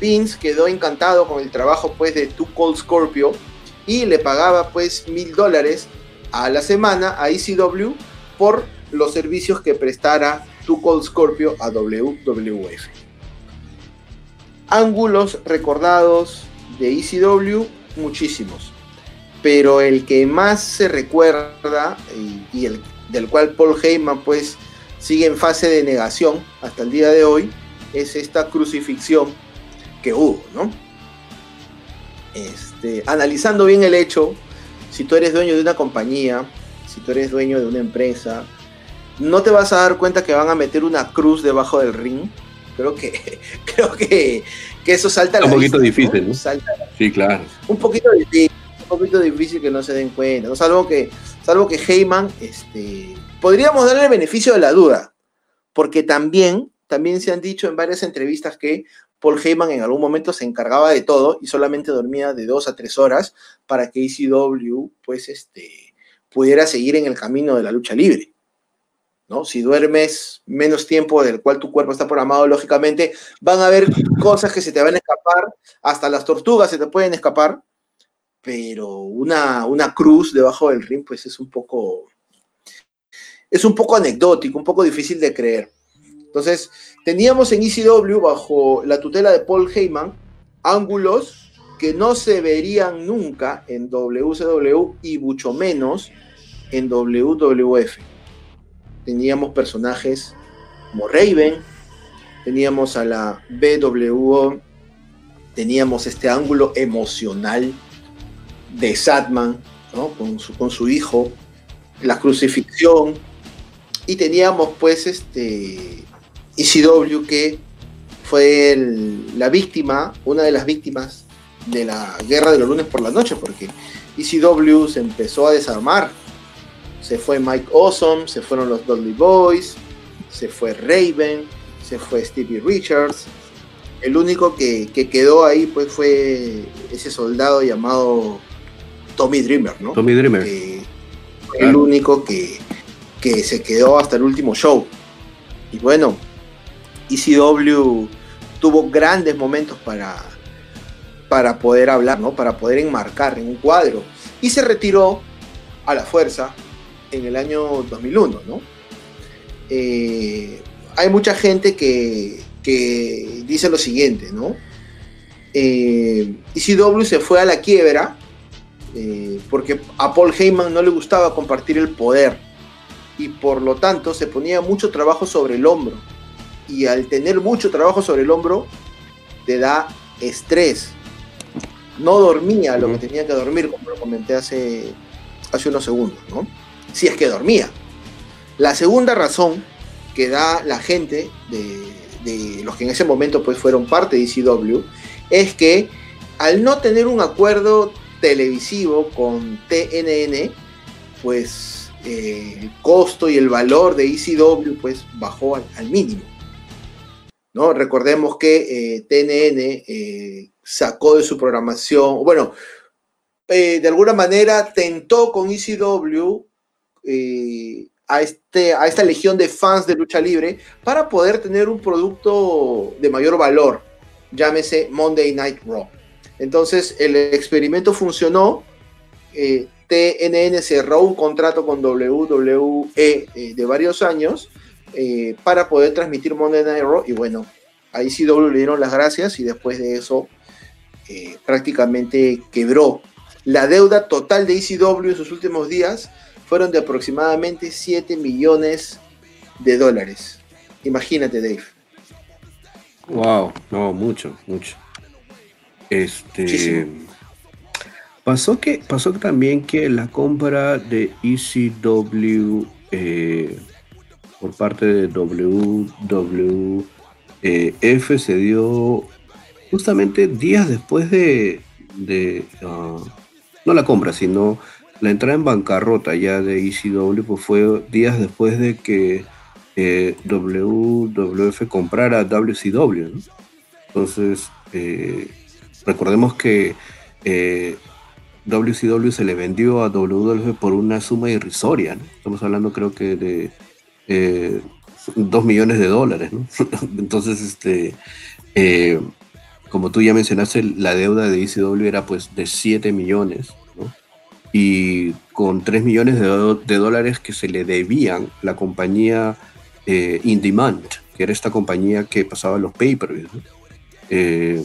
Vince quedó encantado con el trabajo pues de Two Cold Scorpio y le pagaba pues mil dólares a la semana a ECW por los servicios que prestara Two Cold Scorpio a WWF. Ángulos recordados de ECW, muchísimos. Pero el que más se recuerda y, el del cual Paul Heyman pues sigue en fase de negación hasta el día de hoy es esta crucifixión que hubo, ¿no? Este, analizando bien el hecho, si tú eres dueño de una compañía, si tú eres dueño de una empresa, no te vas a dar cuenta que van a meter una cruz debajo del ring. Creo que, *laughs* creo que, eso salta a la Un poquito difícil, ¿no? sí, claro. Un poquito difícil, un poquito difícil que no se den cuenta. ¿no? Salvo que, salvo que Heyman, este, podríamos darle el beneficio de la duda. Porque también, también se han dicho en varias entrevistas que Paul Heyman en algún momento se encargaba de todo y solamente dormía de dos a tres horas para que ECW, pues, este, pudiera seguir en el camino de la lucha libre. ¿no? Si duermes menos tiempo del cual tu cuerpo está programado, lógicamente van a haber cosas que se te van a escapar, hasta las tortugas se te pueden escapar, pero una, una cruz debajo del ring, pues es un poco, es un poco anecdótico, un poco difícil de creer. Entonces, teníamos en ECW, bajo la tutela de Paul Heyman, ángulos que no se verían nunca en WCW y mucho menos en WWF teníamos personajes como Raven, teníamos a la BWO, teníamos este ángulo emocional de Satman, con, su, con su hijo, la crucifixión, y teníamos pues este ECW que fue la víctima, una de las víctimas de la guerra de los lunes por la noche, porque ECW se empezó a desarmar se fue Mike Awesome, se fueron los Dudley Boys, se fue Raven, se fue Stevie Richards. El único que, quedó ahí pues fue ese soldado llamado Tommy Dreamer, ¿no? Tommy Dreamer. El único que, se quedó hasta el último show. Y bueno, ECW tuvo grandes momentos para, para poder hablar, ¿no? Para poder enmarcar en un cuadro. Y se retiró a la fuerza en el año 2001, ¿no? Eh, hay mucha gente que, dice lo siguiente, ¿no? Eh, ECW se fue a la quiebra eh, porque a Paul Heyman no le gustaba compartir el poder y por lo tanto se ponía mucho trabajo sobre el hombro y al tener mucho trabajo sobre el hombro te da estrés. No dormía lo que tenía que dormir, como lo comenté hace, hace unos segundos, ¿no? si es que dormía. La segunda razón que da la gente de, los que en ese momento pues fueron parte de ECW es que al no tener un acuerdo televisivo con TNN, pues eh, el costo y el valor de ECW pues bajó al, mínimo. ¿no? Recordemos que eh, TNN eh, sacó de su programación, bueno, de alguna manera tentó con ECW eh, a, este, a esta legión de fans de lucha libre para poder tener un producto de mayor valor, llámese Monday Night Raw. Entonces el experimento funcionó, eh, TNN cerró un contrato con WWE eh, de varios años eh, para poder transmitir Monday Night Raw y bueno, ahí CW le dieron las gracias y después de eso eh, prácticamente quebró. La deuda total de ECW en sus últimos días fueron de aproximadamente 7 millones de dólares. Imagínate, Dave. Wow, no, mucho, mucho. Este. Pasó que pasó también que la compra de ECW eh, por parte de WWF se dio justamente días después de, ah, no la compra, sino la entrada en bancarrota ya de ECW, pues fue días después de que eh, WWF comprara WCW. Entonces, eh, recordemos que WCW se le vendió a WWF por una suma irrisoria, Estamos hablando creo que de eh, 2 millones de dólares, *laughs* Entonces, este, eh, como tú ya mencionaste, la deuda de ECW era pues de 7 millones, Y con 3 millones de, dólares que se le debían la compañía eh, In Demand, que era esta compañía que pasaba los papers, eh,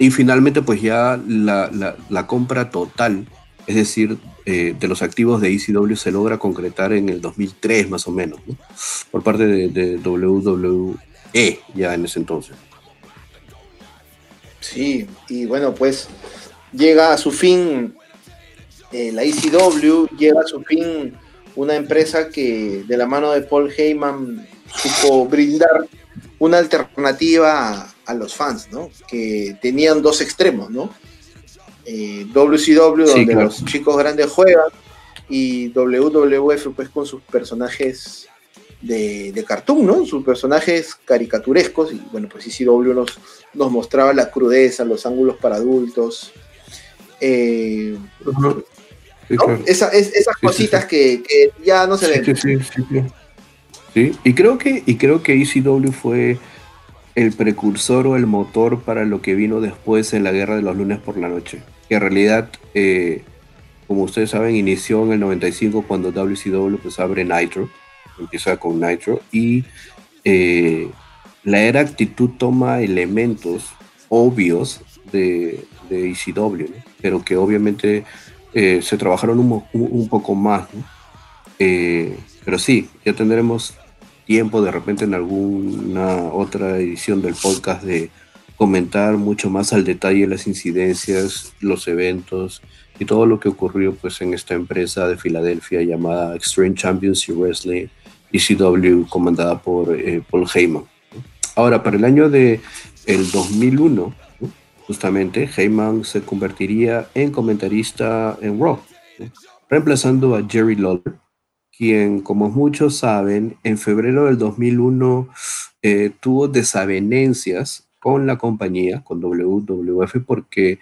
y finalmente, pues ya la, compra total, es decir, eh, de los activos de ECW se logra concretar en el 2003 más o menos, por parte de, WWE ya en ese entonces. Sí, y bueno, pues llega a su fin eh, la ECW, llega a su fin una empresa que de la mano de Paul Heyman supo brindar una alternativa a, los fans, ¿no? Que tenían dos extremos, ¿no? WCW, eh, donde los chicos grandes juegan, y WWF, pues con sus personajes de, de, cartoon, ¿no? Sus personajes caricaturescos, y bueno, pues ECW nos, nos mostraba la crudeza, los ángulos para adultos. Eh, esas cositas Que, que, ya no se ven. Sí, y creo que, y creo que ECW fue el precursor o el motor para lo que vino después en la guerra de los lunes por la noche. Que en realidad, eh, como ustedes saben, inició en el 95 cuando WCW pues abre Nitro, empieza con Nitro, y eh, la era actitud toma elementos obvios de, de ECW, pero que obviamente eh, se trabajaron un, poco más. pero sí, ya tendremos tiempo de repente en alguna otra edición del podcast de comentar mucho más al detalle las incidencias, los eventos y todo lo que ocurrió pues en esta empresa de Filadelfia llamada Extreme Championship Wrestling ECW comandada por eh, Paul Heyman. Ahora, para el año de el 2001, justamente Heyman se convertiría en comentarista en Raw, reemplazando a Jerry Lawler, quien, como muchos saben, en febrero del 2001 eh, tuvo desavenencias con la compañía, con WWF, porque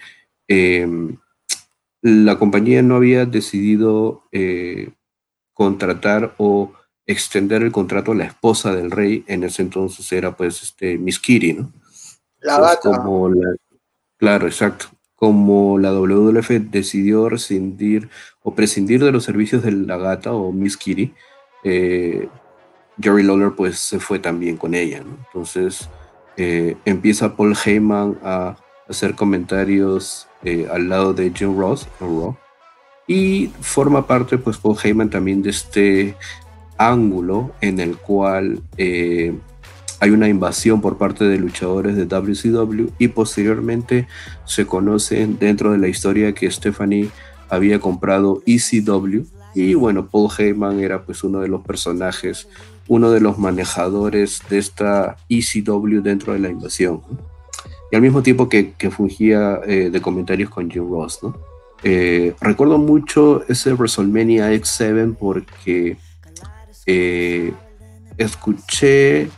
em, la compañía no había decidido eh, contratar o extender el contrato a la esposa del rey, en ese entonces era pues este Miss Kitty, ¿no? La. Como claro, exacto como la WWF decidió rescindir o prescindir de los servicios de la gata o Miss Kitty, eh, Jerry Lawler pues se fue también con ella. Entonces eh, empieza Paul Heyman a hacer comentarios eh, al lado de Jim Ross en y forma parte pues Paul Heyman también de este ángulo en el cual hay una invasión por parte de luchadores de WCW y posteriormente se conoce dentro de la historia que Stephanie había comprado ECW y bueno, Paul Heyman era pues uno de los personajes, uno de los manejadores de esta ECW dentro de la invasión. Y al mismo tiempo que, fungía eh, de comentarios con Jim Ross. Eh, recuerdo mucho ese WrestleMania X7 porque eh, escuché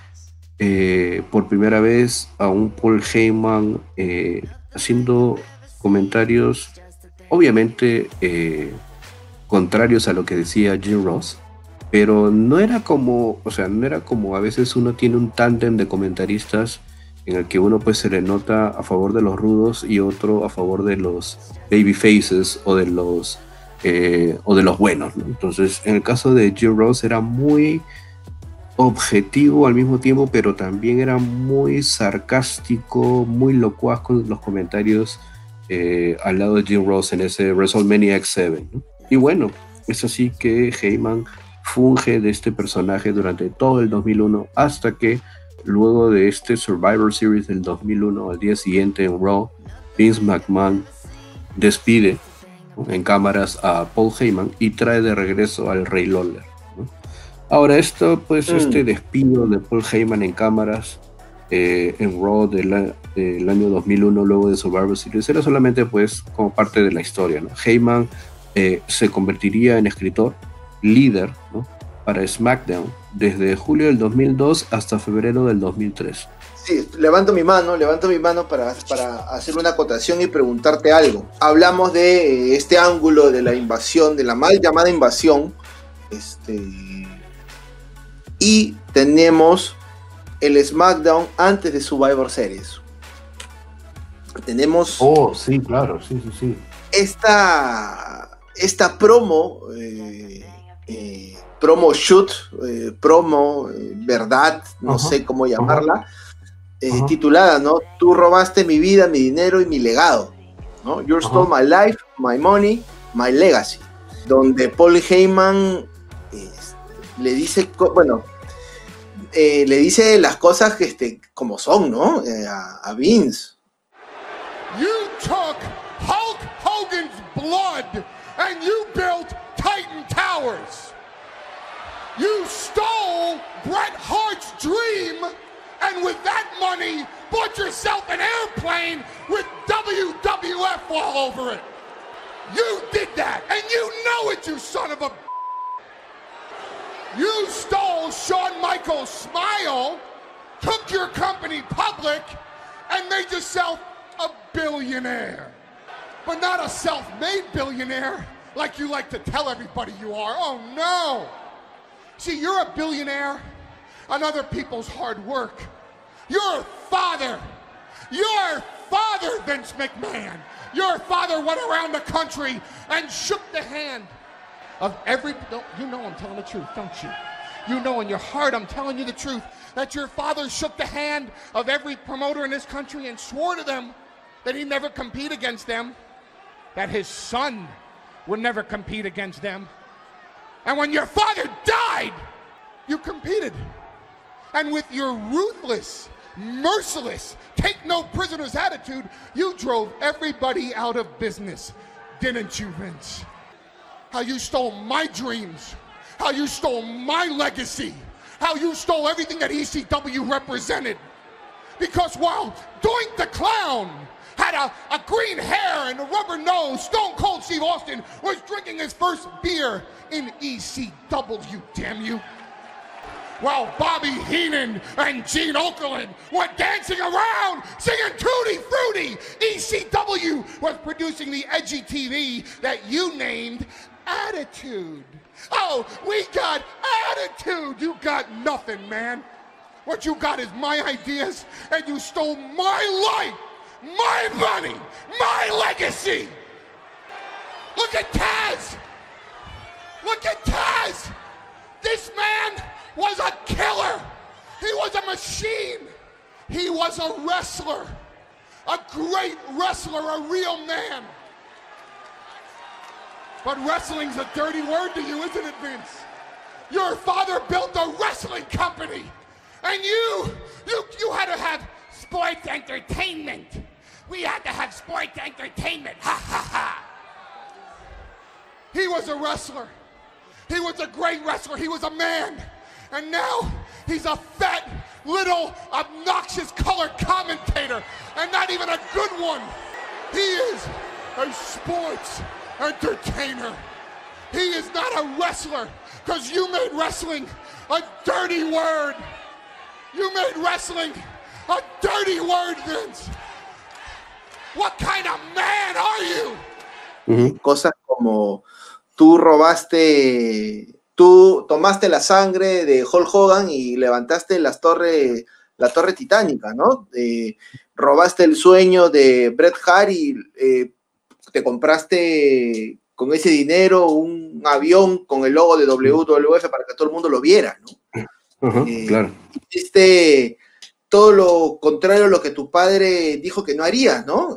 eh, por primera vez a un Paul Heyman eh, haciendo comentarios obviamente eh, contrarios a lo que decía Jim Ross, pero no era como, o sea, no era como a veces uno tiene un tándem de comentaristas en el que uno pues se le nota a favor de los rudos y otro a favor de los baby faces o de los o de los buenos. Entonces, en el caso de Jim Ross era muy objetivo al mismo tiempo, pero también era muy sarcástico, muy locuaz con los comentarios eh, al lado de Jim Ross en ese WrestleMania X7. Y bueno, es así que Heyman funge de este personaje durante todo el 2001 hasta que luego de este Survivor Series del 2001 al día siguiente en Raw, Vince McMahon despide en cámaras a Paul Heyman y trae de regreso al Rey Lawler. Ahora esto, pues mm. este despido de Paul Heyman en cámaras eh, en Raw del, año 2001 luego de Survivor Series era solamente pues como parte de la historia. ¿no? Heyman eh, se convertiría en escritor, líder para SmackDown desde julio del 2002 hasta febrero del 2003. Sí, levanto mi mano, levanto mi mano para, para hacer una acotación y preguntarte algo. Hablamos de este ángulo de la invasión, de la mal llamada invasión, este, y tenemos el SmackDown antes de Survivor Series. Tenemos. Oh, sí, claro, sí, sí, sí. Esta, esta promo, eh, eh, promo shoot, eh, promo verdad, no sé cómo llamarla, titulada, ¿no? Tú robaste mi vida, mi dinero y mi legado, ¿no? You stole my life, my money, my legacy. Donde Paul Heyman le dice, bueno, eh, le dice las cosas que, este, como son, ¿no? Eh, a, a Vince. You took Hulk Hogan's blood and you built Titan Towers. You stole Bret Hart's dream and with that money bought yourself an airplane with WWF all over it. You did that and you know it, you son of a you stole Shawn Michaels' smile, took your company public, and made yourself a billionaire. But not a self made billionaire like you like to tell everybody you are. Oh no! See, you're a billionaire on other people's hard work. Your father, your father, Vince McMahon, your father went around the country and shook the hand of every, you know I'm telling the truth, don't you? You know in your heart I'm telling you the truth that your father shook the hand of every promoter in this country and swore to them that he'd never compete against them, that his son would never compete against them. And when your father died, you competed. And with your ruthless, merciless, take no prisoners attitude, you drove everybody out of business, didn't you, Vince? How you stole my dreams, how you stole my legacy, how you stole everything that ECW represented. Because while Doink the Clown had a, a green hair and a rubber nose, Stone Cold Steve Austin was drinking his first beer in ECW, damn you while Bobby Heenan and Gene Okerlund were dancing around singing Tutti Frutti. ECW was producing the edgy TV that you named attitude. Oh, we got attitude. You got nothing, man. What you got is my ideas, and you stole my life, my money, my legacy. Look at Taz. Look at Taz. This man was a killer. He was a machine. He was a wrestler, a great wrestler, a real man. But wrestling's a dirty word to you, isn't it, Vince? Your father built a wrestling company, and you, you, you had to have sports entertainment. We had to have sports entertainment. Ha ha ha. He was a wrestler. He was a great wrestler. He was a man. And now he's a fat, little, obnoxious color commentator, and not even a good one. He is a sports entertainer. He is not a wrestler because you made wrestling a dirty word. You made wrestling a dirty word, Vince. What kind of man are you? Cosas como tú robaste, tú tomaste la sangre de Hulk Hogan y levantaste las torres, la torre titánica, ¿no? Eh, robaste el sueño de Bret Hart y eh, te compraste con ese dinero un avión con el logo de WWF para que todo el mundo lo viera, ¿no? Eh, claro. Este, todo lo contrario a lo que tu padre dijo que no haría, ¿no?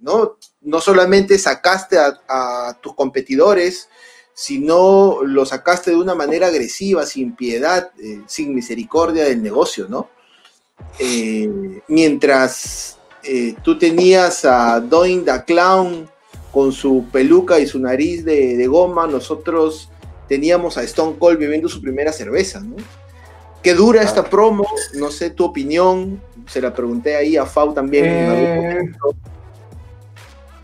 ¿no? No solamente sacaste a, tus competidores, sino lo sacaste de una manera agresiva, sin piedad, sin misericordia del negocio, ¿no? mientras tú tenías a Doing the Clown con su peluca y su nariz de, goma, nosotros teníamos a Stone Cold bebiendo su primera cerveza, ¿no? ¿Qué dura esta ah. promo? No sé tu opinión, se la pregunté ahí a Fau también. Eh.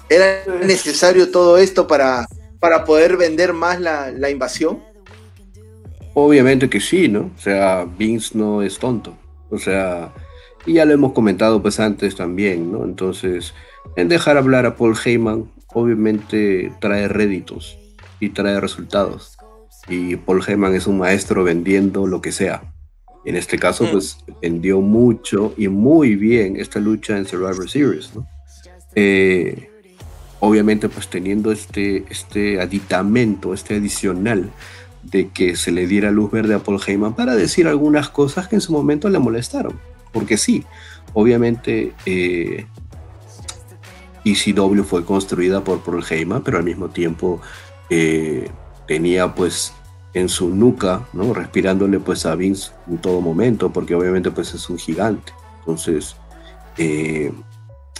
¿Era necesario todo esto para, para poder vender más la, invasión? Obviamente que sí, ¿no? O sea, Vince no es tonto. O sea, y ya lo heyamos comentado pues antes también, ¿no? Entonces, en dejar hablar a Paul Heyman, obviamente trae réditos y trae resultados. Y Paul Heyman es un maestro vendiendo lo que sea. En este caso, mm. pues vendió mucho y muy bien esta lucha en Survivor Series, eh, obviamente, pues teniendo este, este aditamento, este adicional de que se le diera luz verde a Paul Heyman para decir algunas cosas que en su momento le molestaron. Porque sí, obviamente eh, ECW fue construida por Paul Heyman, pero al mismo tiempo eh, tenía pues en su nuca, ¿no? Respirándole pues a Vince en todo momento, porque obviamente pues es un gigante. Entonces, eh,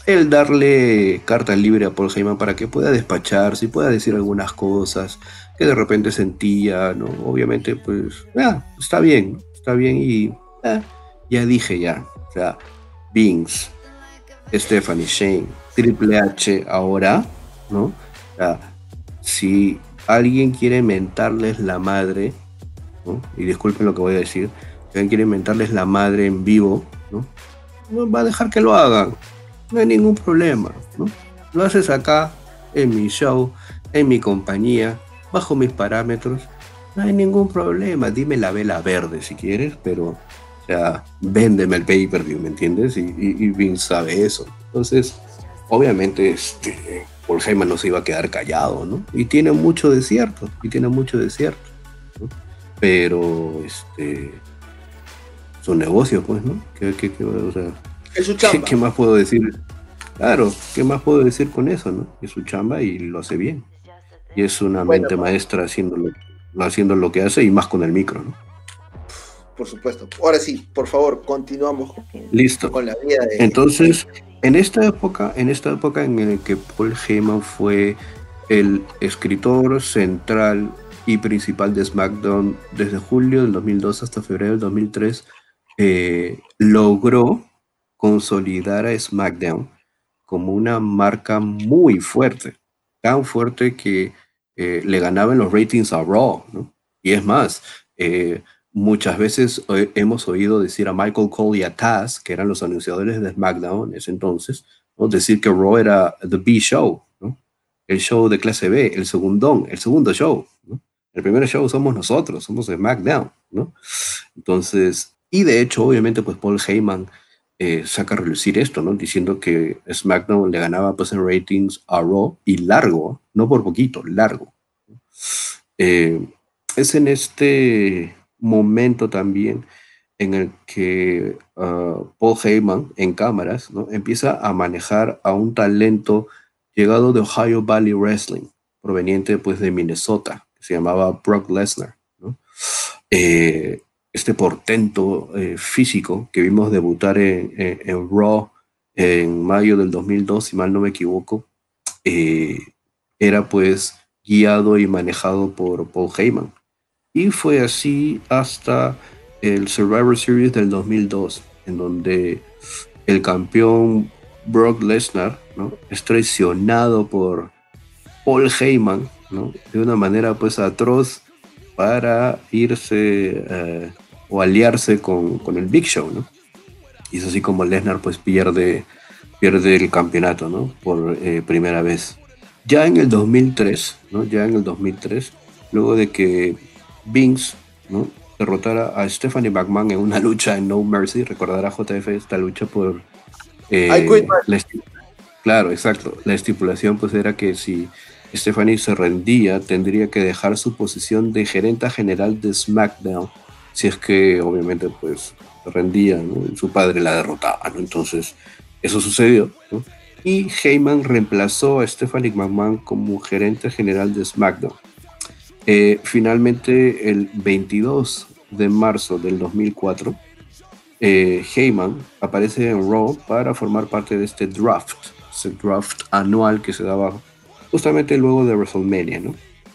el darle carta libre a Paul Heyman para que pueda despacharse y pueda decir algunas cosas que de repente sentía, ¿no? Obviamente pues, ah, está bien, está bien y ah, ya dije ya, o sea, Vince, Stephanie Shane, Triple H ahora, ¿no? O sea, si alguien quiere mentarles la madre, y disculpen lo que voy a decir, si alguien quiere mentarles la madre en vivo, ¿no? no va a dejar que lo hagan, no hay ningún problema, ¿no? Lo haces acá, en mi show, en mi compañía, bajo mis parámetros, no hay ningún problema, dime la vela verde si quieres, pero, sea, véndeme el pay-per-view, ¿me entiendes? Y, y, y Vince sabe eso. Entonces, obviamente este, Paul Heyman no se iba a quedar callado, ¿no? Y tiene mucho de cierto, y tiene mucho de cierto, ¿no? Pero, este, su negocio, pues, ¿no? ¿Qué, qué, qué, o sea, es su chamba. ¿qué, más puedo decir? Claro, ¿qué más puedo decir con eso, no? Es su chamba y lo hace bien. Y es una mente pues. maestra haciendo lo, haciendo lo que hace y más con el micro, ¿no? Por supuesto. Ahora sí, por favor, continuamos con, Listo. con la vida de... Entonces, en esta época, en esta época en la que Paul Heyman fue el escritor central y principal de SmackDown desde julio del 2002 hasta febrero del 2003, eh, logró consolidar a SmackDown como una marca muy fuerte, tan fuerte que eh, le ganaba en los ratings a Raw, Y es más, eh, Muchas veces hemos oído decir a Michael Cole y a Taz, que eran los anunciadores de SmackDown en ese entonces, ¿no? decir que Raw era The B Show, ¿no? el show de clase B, el segundón, el segundo show. ¿no? El primer show somos nosotros, somos SmackDown. ¿no? Entonces, y de hecho, obviamente, pues Paul Heyman eh, saca a relucir esto, ¿no? diciendo que SmackDown le ganaba pues, en ratings a Raw y largo, no por poquito, largo. Eh, es en este momento también en el que ah, Paul Heyman en cámaras ¿no? empieza a manejar a un talento llegado de Ohio Valley Wrestling, proveniente pues de Minnesota, que se llamaba Brock Lesnar. Eh, este portento eh, físico que vimos debutar en, Raw en mayo del 2002, si mal no me equivoco, eh, era pues guiado y manejado por Paul Heyman. Y fue así hasta el Survivor Series del 2002, en donde el campeón Brock Lesnar ¿no? es traicionado por Paul Heyman ¿no? de una manera pues atroz para irse eh, o aliarse con, con, el Big Show. ¿no? Y es así como Lesnar pues pierde, pierde el campeonato ¿no? por eh, primera vez. Ya en el 2003, ¿no? ya en el 2003, luego de que Vince ¿no? derrotara a Stephanie McMahon en una lucha en No Mercy. Recordará JF esta lucha por. Eh, claro, exacto. La estipulación pues era que si Stephanie se rendía, tendría que dejar su posición de gerenta general de SmackDown si es que obviamente pues rendía, su padre la derrotaba, Entonces, eso sucedió, Y Heyman reemplazó a Stephanie McMahon como gerente general de SmackDown. Eh, finalmente, el 22 de marzo del 2004, eh, Heyman aparece en Raw para formar parte de este draft, ese draft anual que se daba justamente luego de WrestleMania.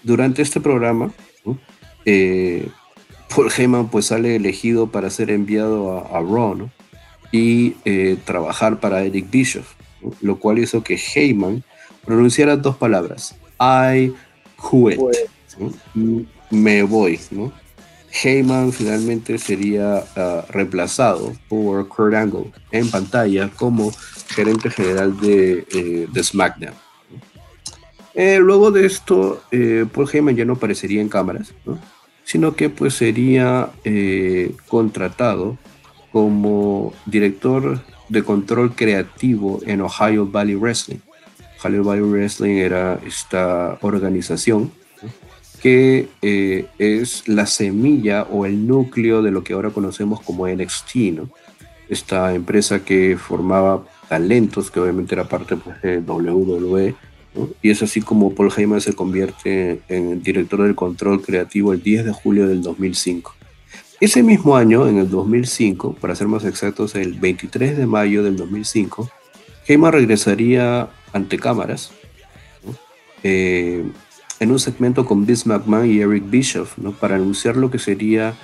Durante este programa, eh, Paul Heyman pues sale elegido para ser enviado a, Raw y eh, trabajar para Eric Bischoff, lo cual hizo que Heyman pronunciara dos palabras, I quit, me voy. ¿no? Heyman finalmente sería ah, reemplazado por Kurt Angle en pantalla como gerente general de, eh, SmackDown. Eh, luego de esto, Paul Heyman ya no aparecería en cámaras, ¿no? sino que pues sería eh, contratado como director de control creativo en Ohio Valley Wrestling. Ohio Valley Wrestling era esta organización que eh, es la semilla o el núcleo de lo que ahora conocemos como NXT, ¿no? Esta empresa que formaba talentos, que obviamente era parte pues, de WWE, y es así como Paul Heyman se convierte en director del control creativo el 10 de julio del 2005. Ese mismo año, en el 2005, para ser más exactos, el 23 de mayo del 2005, Heyman regresaría ante cámaras eh, en un segmento con Vince McMahon y Eric Bischoff ¿no? para anunciar lo que sería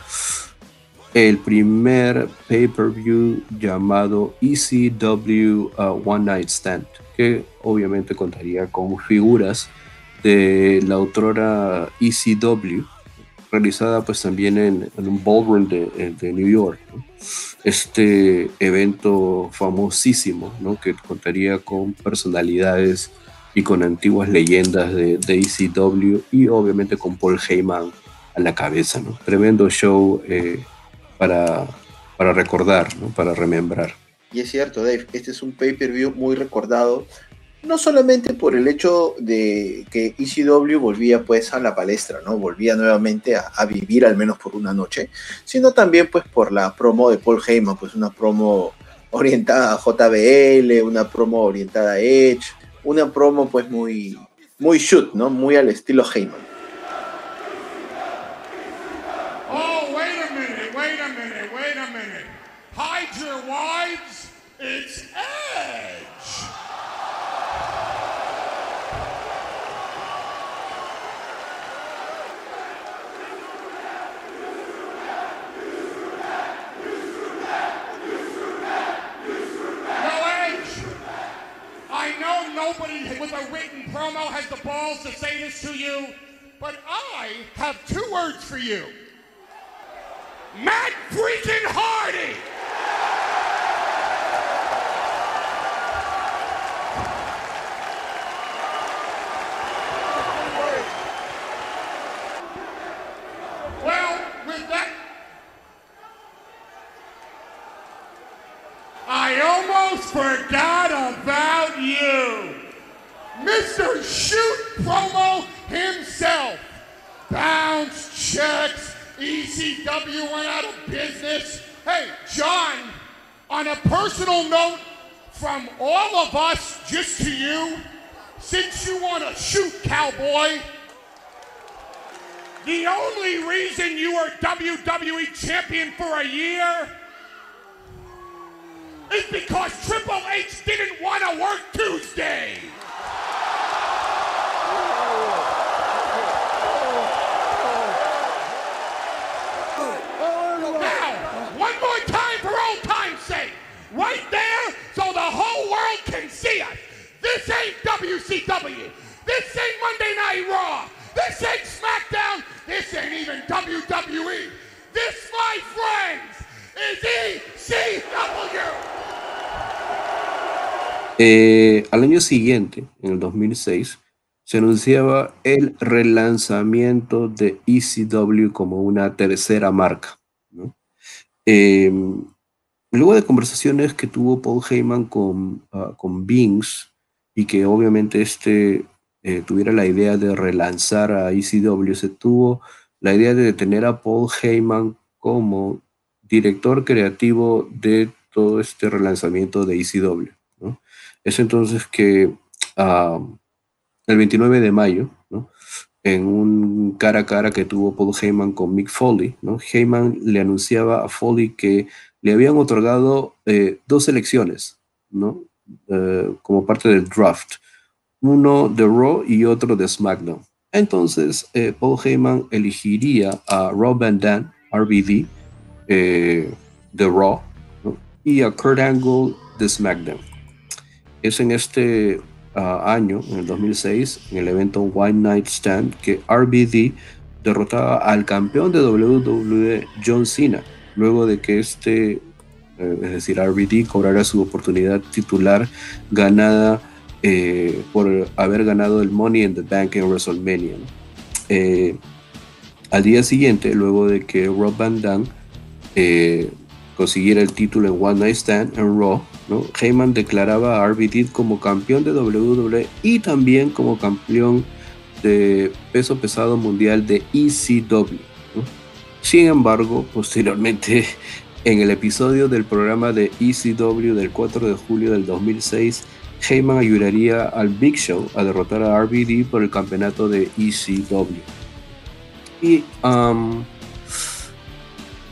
el primer pay-per-view llamado ECW uh, One Night Stand que obviamente contaría con figuras de la autora ECW, realizada pues también en, un ballroom de, de New York. Este evento famosísimo, ¿no? que contaría con personalidades y con antiguas leyendas de, de ECW y obviamente con Paul Heyman a la cabeza. ¿no? Tremendo show eh, para, para recordar, ¿no? para remembrar. Y es cierto, Dave, este es un pay-per-view muy recordado, no solamente por el hecho de que ECW volvía pues a la palestra, ¿no? Volvía nuevamente a, vivir al menos por una noche, sino también pues por la promo de Paul Heyman, pues una promo orientada a JBL, una promo orientada a Edge, una promo pues muy, muy shoot, ¿no? Muy al estilo Heyman. Oh, wait a minute, wait a minute, wait a minute. Hide your wives It's nobody with a written promo has the balls to say this to you, but I have two words for you. Matt freaking Hardy! I almost forgot about you. Mr. Shoot Promo himself. Bounce checks. ECW went out of business. Hey, John, on a personal note, from all of us, just to you, since you want to shoot cowboy, the only reason you were WWE champion for a year is because Triple H didn't want to work Tuesday. WCW. This ain't Monday Night Raw. This ain't SmackDown. This ain't even WWE. This, my friends, is ECW. Eh, al año siguiente, en el 2006, se anunciaba el relanzamiento de ECW como una tercera marca. Em, luego de conversaciones que tuvo Paul Heyman con, uh, con Vince y que obviamente este eh, tuviera la idea de relanzar a ECW, se tuvo la idea de tener a Paul Heyman como director creativo de todo este relanzamiento de ECW. Es entonces que el 29 de mayo, en un cara a cara que tuvo Paul Heyman con Mick Foley, ¿no? Heyman le anunciaba a Foley que le habían otorgado eh, dos elecciones, ¿no? Eh, como parte del draft, uno de Raw y otro de SmackDown. Entonces, eh, Paul Heyman elegiría a Rob Van Dam, RBD, de Raw, y a Kurt Angle de SmackDown. Es en este ah, año, en el 2006, en el evento One Night Stand, que RBD derrotaba al campeón de WWE, John Cena, luego de que este, eh, es decir, RBD, cobrara su oportunidad titular ganada eh, por haber ganado el Money in the Bank en WrestleMania. Eh, al día siguiente, luego de que Rob Van Dam consiguiera el título en One Night Stand en Raw, ¿no? Heyman declaraba a RBD como campeón de WWE y también como campeón de peso pesado mundial de ECW. Sin embargo, posteriormente, en el episodio del programa de ECW del 4 de julio del 2006, Heyman ayudaría al Big Show a derrotar a RBD por el campeonato de ECW. Y um,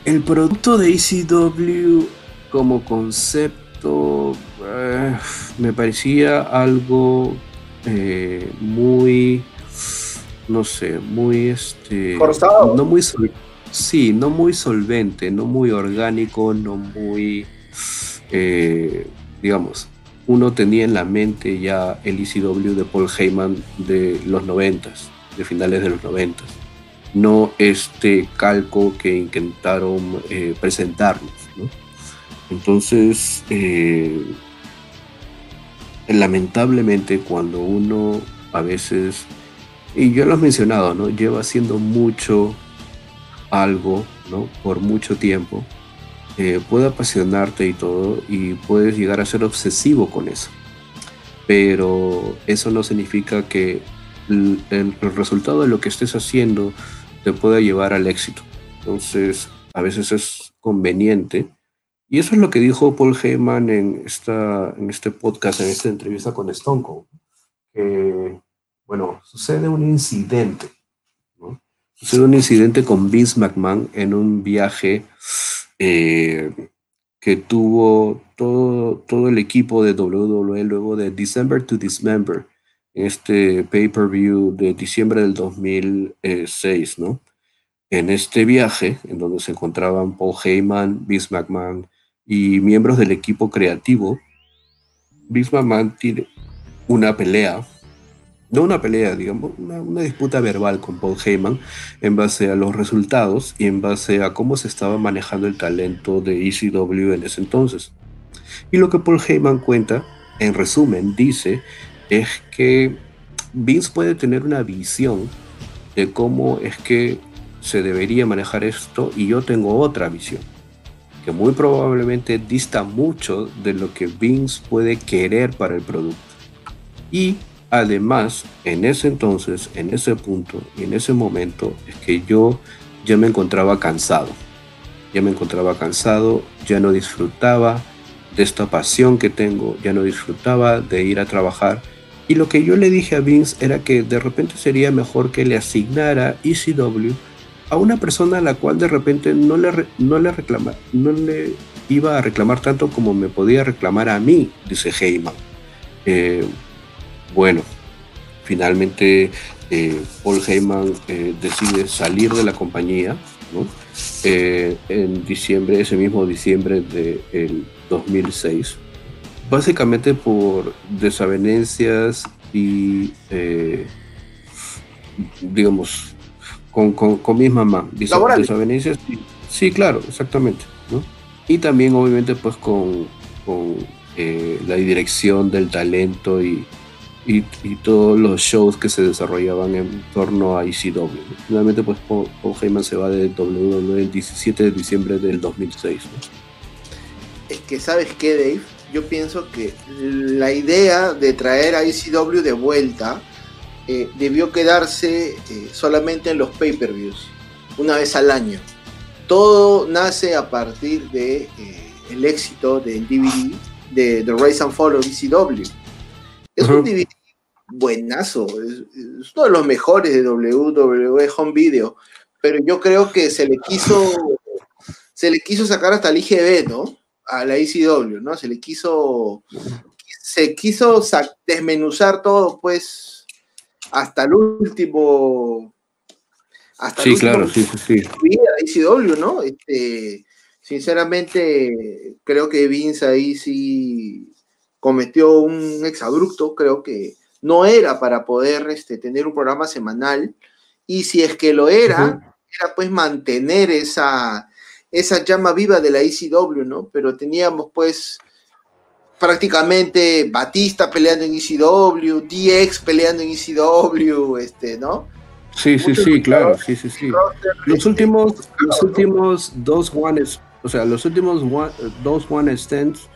el producto de ECW como concepto eh, me parecía algo eh, muy, no sé, muy este, no muy sí, no muy solvente, no muy orgánico, no muy, eh, digamos, uno tenía en la mente ya el ECW de Paul Heyman de los noventas, de finales de los noventas no este calco que intentaron eh, presentarnos. Entonces, eh, lamentablemente cuando uno a veces, y yo lo he mencionado, ¿no? lleva haciendo mucho algo ¿no? por mucho tiempo, eh, puede apasionarte y todo, y puedes llegar a ser obsesivo con eso. Pero eso no significa que el resultado de lo que estés haciendo te pueda llevar al éxito. Entonces, a veces es conveniente. Y eso es lo que dijo Paul Heyman en, esta, en este podcast, en esta entrevista con Stone Cold. Bueno, sucede un incidente. Sucede un incidente con Vince McMahon en un viaje eh, que tuvo todo, todo el equipo de WWE luego de December to Dismember este pay-per-view de diciembre del 2006, ¿no? En este viaje, en donde se encontraban Paul Heyman, Vince McMahon y miembros del equipo creativo, Vince McMahon tiene una pelea, no una pelea, digamos, una, disputa verbal con Paul Heyman en base a los resultados y en base a cómo se estaba manejando el talento de ECW en ese entonces. Y lo que Paul Heyman cuenta, en resumen, dice es que Vince puede tener una visión de cómo es que se debería manejar esto y yo tengo otra visión que muy probablemente dista mucho de lo que Vince puede querer para el producto. Y además, en ese entonces, en ese punto y en ese momento, es que yo ya me encontraba cansado. Ya me encontraba cansado, ya no disfrutaba de esta pasión que tengo, ya no disfrutaba de ir a trabajar y lo que yo le dije a Vince era que de repente sería mejor que le asignara ECW a una persona a la cual de repente no le, no le no le iba a reclamar tanto como me podía reclamar a mí, dice Heyman. Eh, bueno, finalmente eh, Paul Heyman eh, decide salir de la compañía en diciembre, ese mismo diciembre del 2006 básicamente por desavenencias y, eh, digamos, con, con, mi mamá. Desavenencias, sí, claro, exactamente. ¿no? Y también, obviamente, pues con, con eh, la dirección del talento y, y, todos los shows que se desarrollaban en torno a ECW. Finalmente, pues Paul, Heyman se va de WWE el 17 de diciembre del 2006. Es que, ¿sabes qué, Dave? yo pienso que la idea de traer a ECW de vuelta eh, debió quedarse eh, solamente en los pay-per-views, una vez al año. todo nace a partir de eh, el éxito del DVD de The Rise and Fall of ECW. Es un DVD buenazo, es, uno de los mejores de WWE Home Video, pero yo creo que se le quiso se le quiso sacar hasta el IGB, ¿no? A la ECW, ¿no? Se le quiso se quiso desmenuzar todo, pues, hasta el último sí, claro, sí, sí, sí. ¿no? Este, sinceramente, creo que Vince ahí sí cometió un exabrupto, creo que no era para poder este, tener un programa semanal, y si es que lo era, era pues mantener esa, esa llama viva de la ECW, ¿no? Pero teníamos pues prácticamente Batista peleando en ECW, DX peleando en ECW, este, ¿no? Sí, sí, sí, claro, sí, sí, sí. Los últimos, los últimos dos ones, o sea, los últimos dos one stands,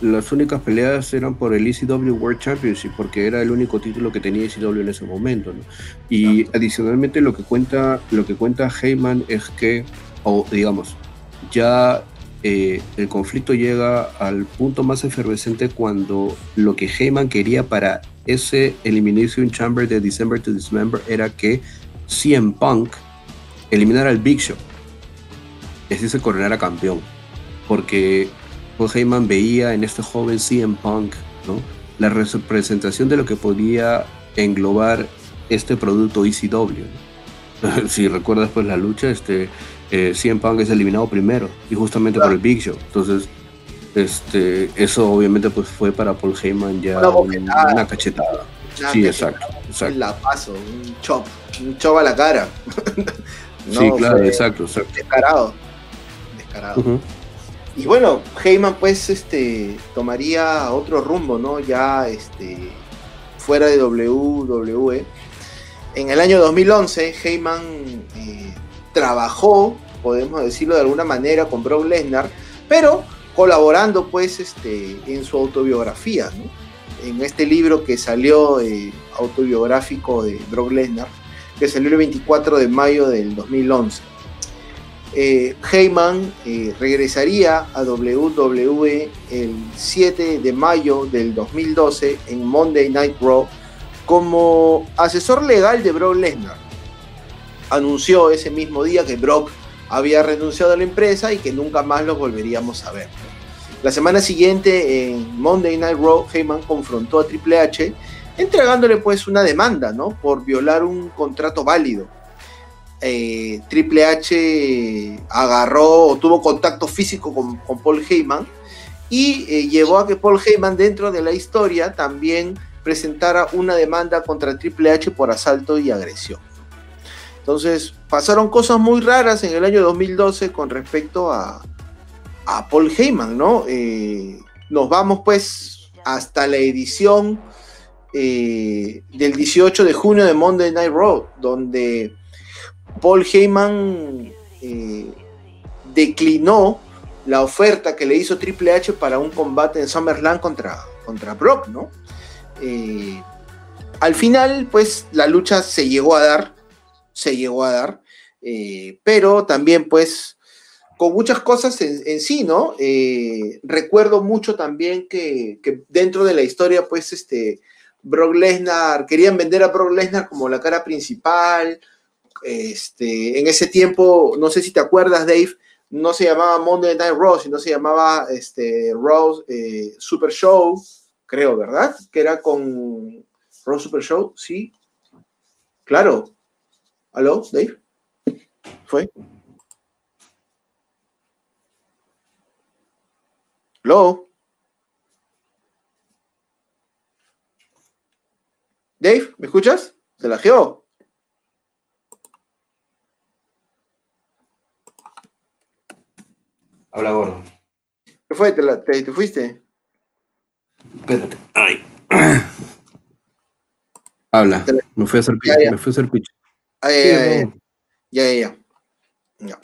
las únicas peleas eran por el ECW World Championship, porque era el único título que tenía ECW en ese momento, ¿no? Y adicionalmente lo que cuenta, lo que cuenta Heyman es que, o digamos, ya eh, el conflicto llega al punto más efervescente cuando lo que Heyman quería para ese Elimination Chamber de December to December era que CM Punk eliminara al Big Show. Es decir, se coronara campeón. Porque Paul Heyman veía en este joven CM Punk ¿no? la representación de lo que podía englobar este producto ECW. *laughs* si recuerdas pues la lucha, este, eh, CM Punk es eliminado primero y justamente por el Big Show. Entonces, este, eso obviamente pues fue para Paul Heyman ya una, cachetada. sí, exacto, exacto. La paso, un chop, un chop a la cara. *laughs* sí, claro, exacto, exacto. Descarado, descarado. Y bueno, Heyman pues este, tomaría otro rumbo, ¿no? Ya este, fuera de WWE. En el año 2011, Heyman eh, trabajó, podemos decirlo de alguna manera, con Brock Lesnar, pero colaborando pues este, en su autobiografía, en este libro que salió eh, autobiográfico de Brock Lesnar, que salió el 24 de mayo del 2011. Eh, Heyman eh, regresaría a WWE el 7 de mayo del 2012 en Monday Night Raw como asesor legal de Brock Lesnar. Anunció ese mismo día que Brock había renunciado a la empresa y que nunca más los volveríamos a ver. La semana siguiente, en Monday Night Raw, Heyman confrontó a Triple H, entregándole pues una demanda, ¿no? Por violar un contrato válido. Triple H agarró o tuvo contacto físico con, Paul Heyman y eh, llevó a que Paul Heyman dentro de la historia también presentara una demanda contra Triple H por asalto y agresión. Entonces pasaron cosas muy raras en el año 2012 con respecto a, a Paul Heyman, ¿no? Eh, nos vamos pues hasta la edición eh, del 18 de junio de Monday Night Raw, donde Paul Heyman eh, declinó la oferta que le hizo Triple H para un combate en SummerSlam contra, contra Brock, ¿no? al final, pues la lucha se llegó a dar, se llegó a dar, pero también pues con muchas cosas en, sí, ¿no? Eh, recuerdo mucho también que, dentro de la historia, pues, este, Brock Lesnar, querían vender a Brock Lesnar como la cara principal. Este, en ese tiempo, no sé si te acuerdas, Dave, no se llamaba Monday Night Raw, sino se llamaba este, Raw eh, Super Show, creo, ¿verdad? Que era con Raw Super Show, sí. Claro. ¿Aló, Dave? ¿Fue? Hello. Dave, ¿me escuchas? Se la geó. Habla gordo. ¿Qué fue? ¿Te, te, fuiste? Espérate. Ay. *clears throat* Habla. Me fui a hacer pitch. Me fui a hacer pitch. ya, ya, ya, ya.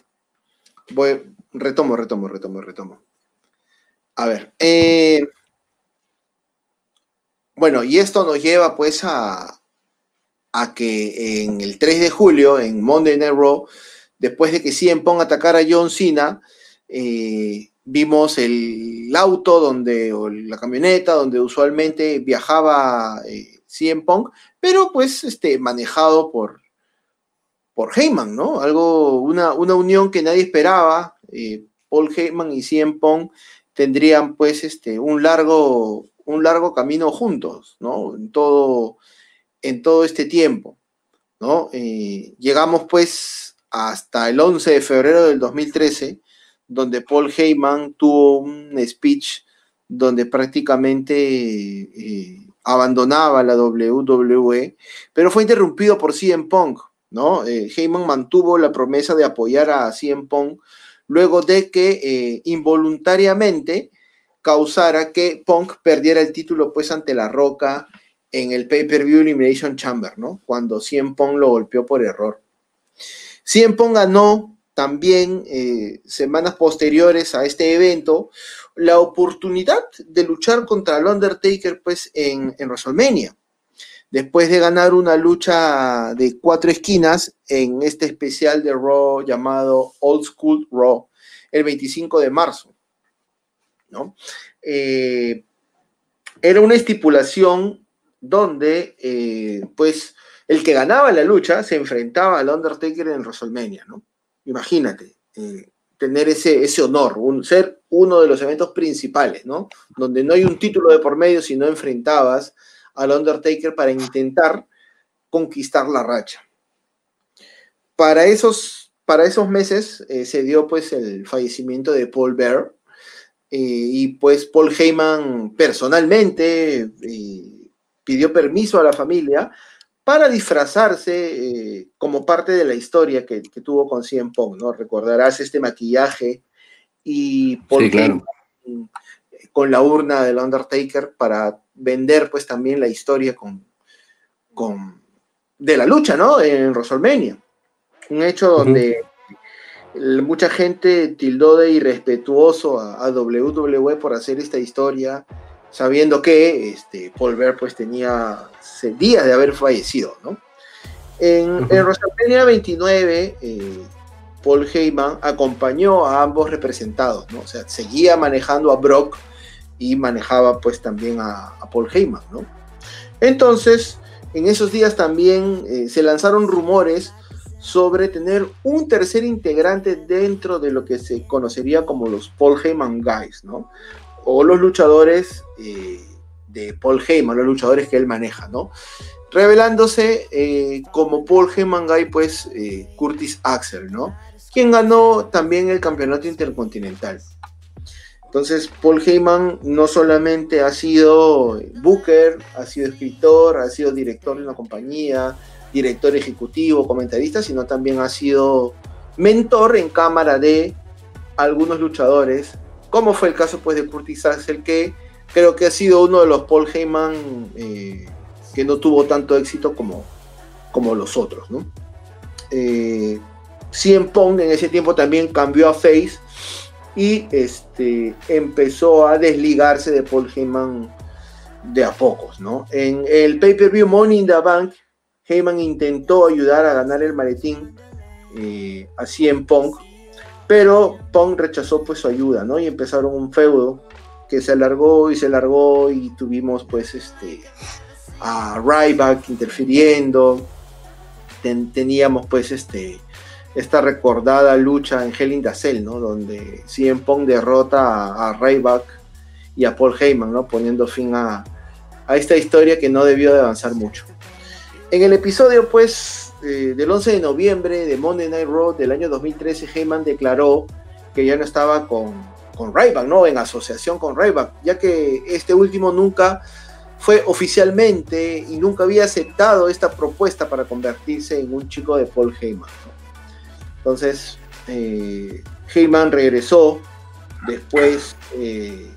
Voy, retomo, retomo, retomo, retomo. A ver. Eh, bueno, y esto nos lleva pues a, a que en el 3 de julio, en Monday Night Raw, después de que CM Punk atacara a John Cena, eh, vimos el auto donde, o la camioneta donde usualmente viajaba eh, CM pero pues este, manejado por, por Heyman, ¿no? Algo, una, una unión que nadie esperaba. Eh, Paul Heyman y CM Punk tendrían pues este, un, largo, un largo camino juntos, ¿no? En todo, en todo este tiempo, ¿no? Eh, llegamos pues hasta el 11 de febrero del 2013, donde Paul Heyman tuvo un speech donde prácticamente eh, abandonaba la WWE, pero fue interrumpido por CM Punk, ¿no? Eh, Heyman mantuvo la promesa de apoyar a CM Punk luego de que eh, involuntariamente causara que Punk perdiera el título pues ante La Roca en el pay-per-view Elimination Chamber, ¿no? Cuando CM Punk lo golpeó por error. CM Punk ganó también eh, semanas posteriores a este evento la oportunidad de luchar contra el Undertaker pues en, en WrestleMania después de ganar una lucha de cuatro esquinas en este especial de Raw llamado Old School Raw, el 25 de marzo. ¿no? Eh, era una estipulación donde, eh, pues, el que ganaba la lucha se enfrentaba al Undertaker en WrestleMania, ¿no? Imagínate, eh, tener ese, ese honor, ser uno de los eventos principales, ¿no? Donde no hay un título de por medio, sino enfrentabas al Undertaker para intentar conquistar la racha. Para esos, para esos meses eh, se dio pues el fallecimiento de Paul Bear eh, y pues Paul Heyman personalmente pidió permiso a la familia para disfrazarse como parte de la historia que, tuvo con CM Punk, ¿no? Recordarás este maquillaje y Heyman con la urna del Undertaker para vender pues también la historia con, con de la lucha, ¿no? En WrestleMania. Un hecho donde mucha gente tildó de irrespetuoso a, WWE por hacer esta historia, sabiendo que este, Paul Bear pues tenía días de haber fallecido, ¿no? En, WrestleMania 29, eh, Paul Heyman acompañó a ambos representados, ¿no? O sea, seguía manejando a Brock y manejaba pues también a, Paul Heyman, ¿no? Entonces, en esos días también eh, se lanzaron rumores sobre tener un tercer integrante dentro de lo que se conocería como los Paul Heyman Guys, ¿no? O los luchadores eh, de Paul Heyman, los luchadores que él maneja, ¿no? Revelándose eh, como Paul Heyman Guy, pues Curtis Axel, ¿no? Quien ganó también el campeonato intercontinental. Entonces, Paul Heyman no solamente ha sido booker, ha sido escritor, ha sido director de una compañía, director ejecutivo, comentarista, sino también ha sido mentor en cámara de algunos luchadores, como fue el caso pues de Curtis Axel, que creo que ha sido uno de los Paul Heyman eh, que no tuvo tanto éxito como, como los otros, ¿no? Eh, CM Pong en ese tiempo también cambió a Face y este, empezó a desligarse de Paul Heyman de a pocos, ¿no? En el pay-per-view Money in the Bank, Heyman intentó ayudar a ganar el maletín eh, así en Punk, pero Punk rechazó pues su ayuda, ¿no? Y empezaron un feudo que se alargó y se alargó y tuvimos pues este a Ryback interfiriendo, teníamos pues este esta recordada lucha en Hell in the Cell, ¿no? Donde CM Punk derrota a, Ryback y a Paul Heyman, ¿no? Poniendo fin a, esta historia que no debió de avanzar mucho. En el episodio, pues, eh, del 11 de noviembre de Monday Night Raw del año 2013, Heyman declaró que ya no estaba con, con Ryback, ¿no? En asociación con Ryback, ya que este último nunca fue oficialmente y nunca había aceptado esta propuesta para convertirse en un chico de Paul Heyman. Entonces, eh, Heyman regresó después, eh,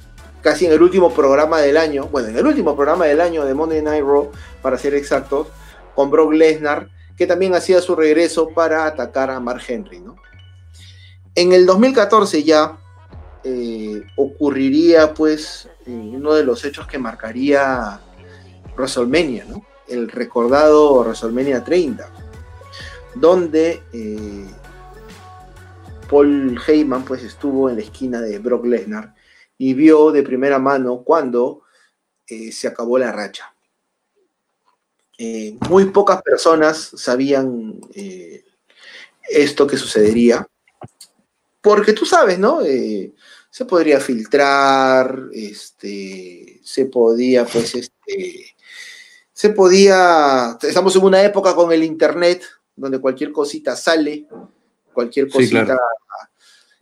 casi en el último programa del año, bueno, en el último programa del año de Monday Night Raw, para ser exactos, con Brock Lesnar, que también hacía su regreso para atacar a Mark Henry, ¿no? En el 2014 ya eh, ocurriría, pues, uno de los hechos que marcaría WrestleMania, ¿no? El recordado WrestleMania 30, donde Paul Heyman pues estuvo en la esquina de Brock Lesnar y vio de primera mano cuando eh, se acabó la racha. Eh, muy pocas personas sabían eh, esto que sucedería, porque tú sabes, ¿no? se podría filtrar, este, se podía, pues, este, se podía, estamos en una época con el Internet, donde cualquier cosita sale, cualquier cosita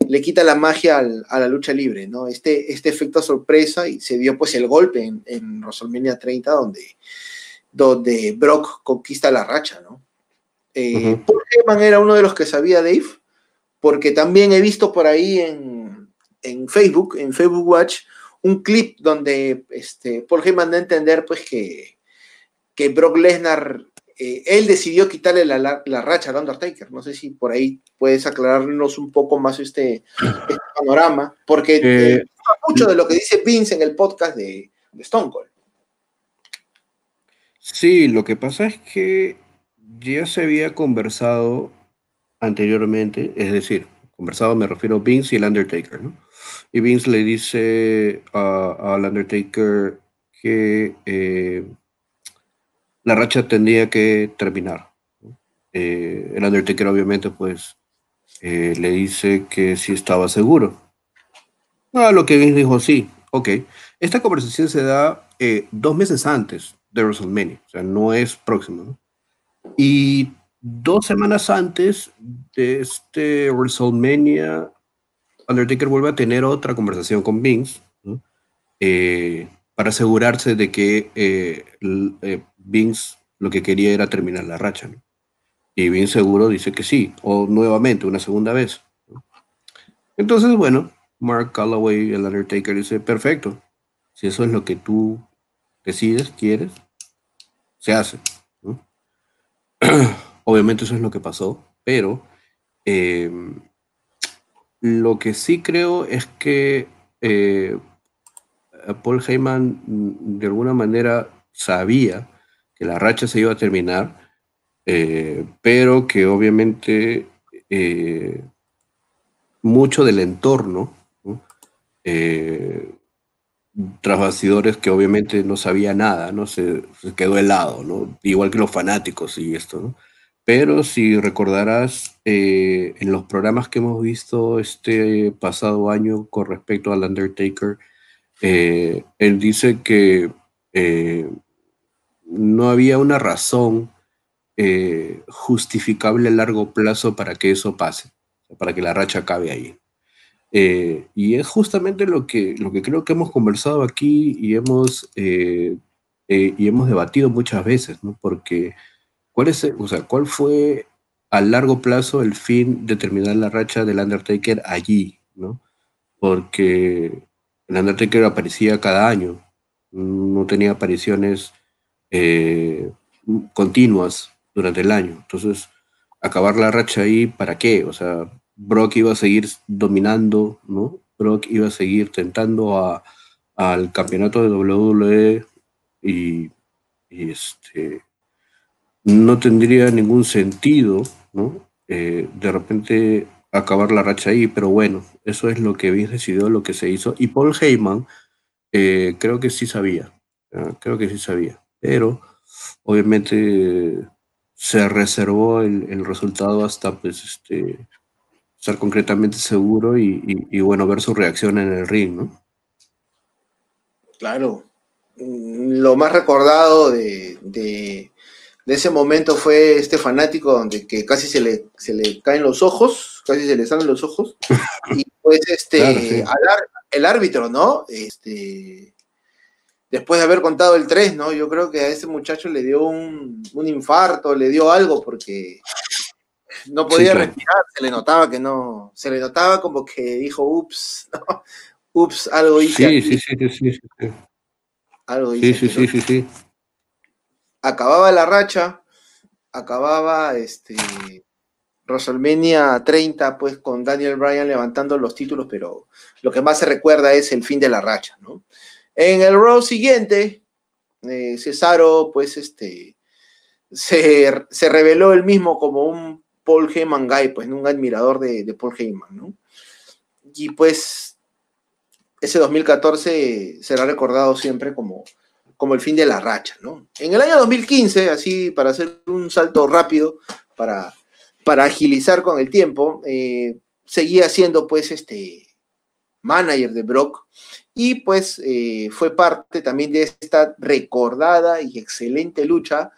le quita la magia a la lucha libre, ¿no? Este, este efecto sorpresa y se dio pues el golpe en, en WrestleMania 30 donde, donde Brock conquista la racha, ¿no? Eh, Paul Heyman era uno de los que sabía Dave, porque también he visto por ahí en, en Facebook, en Facebook Watch, un clip donde este, Paul Heyman da a entender pues que, que Brock Lesnar eh, él decidió quitarle la, racha a Undertaker. No sé si por ahí puedes aclararnos un poco más este, este panorama, porque eh, mucho de lo que dice Vince en el podcast de, Stone Cold. Sí, lo que pasa es que ya se había conversado anteriormente, es decir, conversado me refiero a Vince y el Undertaker, ¿no? Y Vince le dice al Undertaker que eh, la racha tendría que terminar. Eh, el Undertaker obviamente pues eh, le dice que sí estaba seguro. A lo que Vince dijo, sí, ok. Esta conversación se da dos meses antes de WrestleMania, o sea, no es próximo. Y dos semanas antes de este WrestleMania, Undertaker vuelve a tener otra conversación con Vince para asegurarse de que Vince lo que quería era terminar la racha. Y bien seguro dice que sí, o nuevamente, una segunda vez. Entonces, bueno, Mark Calloway, el Undertaker, dice, perfecto, si eso es lo que tú decides, quieres, se hace. *clears throat* Obviamente eso es lo que pasó, pero em, lo que sí creo es que eh, Paul Heyman mm, de alguna manera sabía que la racha se iba a terminar, eh, pero que obviamente eh, mucho del entorno, eh, tras bastidores que obviamente no sabía nada, ¿no? Se, quedó helado, ¿no? Igual que los fanáticos y esto, ¿no? Pero si recordarás en los programas que hemos visto este pasado año con respecto al Undertaker, él dice que no había una razón eh, justificable a largo plazo para que eso pase, para que la racha acabe ahí. Eh, y es justamente lo que, lo que creo que hemos conversado aquí y hemos, eh, y hemos debatido muchas veces, ¿no? Porque, ¿cuál, es, o sea, ¿cuál fue a largo plazo el fin de terminar la racha del Undertaker allí, ¿no? Porque el Undertaker aparecía cada año, no tenía apariciones eh, continuas durante el año. Entonces, acabar la racha ahí, ¿para qué? O sea, Brock iba a seguir dominando, ¿no? Brock iba a seguir tentando a, al campeonato de WWE y, este, no tendría ningún sentido, ¿no? Eh, de repente acabar la racha ahí, pero bueno, eso es lo que había decidido, lo que se hizo. Y Paul Heyman, eh, creo que sí sabía, creo que sí sabía pero obviamente se reservó el, resultado hasta pues este estar concretamente seguro y, bueno ver su reacción en el ring, ¿no? Claro. Lo más recordado de, ese momento fue este fanático donde que casi se le, se le caen los ojos, casi se le salen los ojos. *laughs* y pues este el árbitro, ¿no? Este después de haber contado el 3, ¿no? Yo creo que a ese muchacho le dio un, infarto, le dio algo porque no podía respirar, se le notaba que no, se le notaba como que dijo, ups, *laughs* ¿no? ups, algo hice. Sí, sí, sí, sí, sí, Algo hice. Sí, sí, sí, sí, Acababa la racha, acababa este WrestleMania 30, pues con Daniel Bryan levantando los títulos, pero lo que más se recuerda es el fin de la racha, ¿no? En el row siguiente, eh, Cesaro, pues, este, se, reveló él mismo como un Paul Heyman Guy, pues, un admirador de, Paul Heyman, ¿no? Y pues ese 2014 será recordado siempre como, como el fin de la racha, ¿no? En el año 2015, así para hacer un salto rápido, para, para agilizar con el tiempo, eh, seguía siendo pues este manager de Brock y pues eh, fue parte también de esta recordada y excelente lucha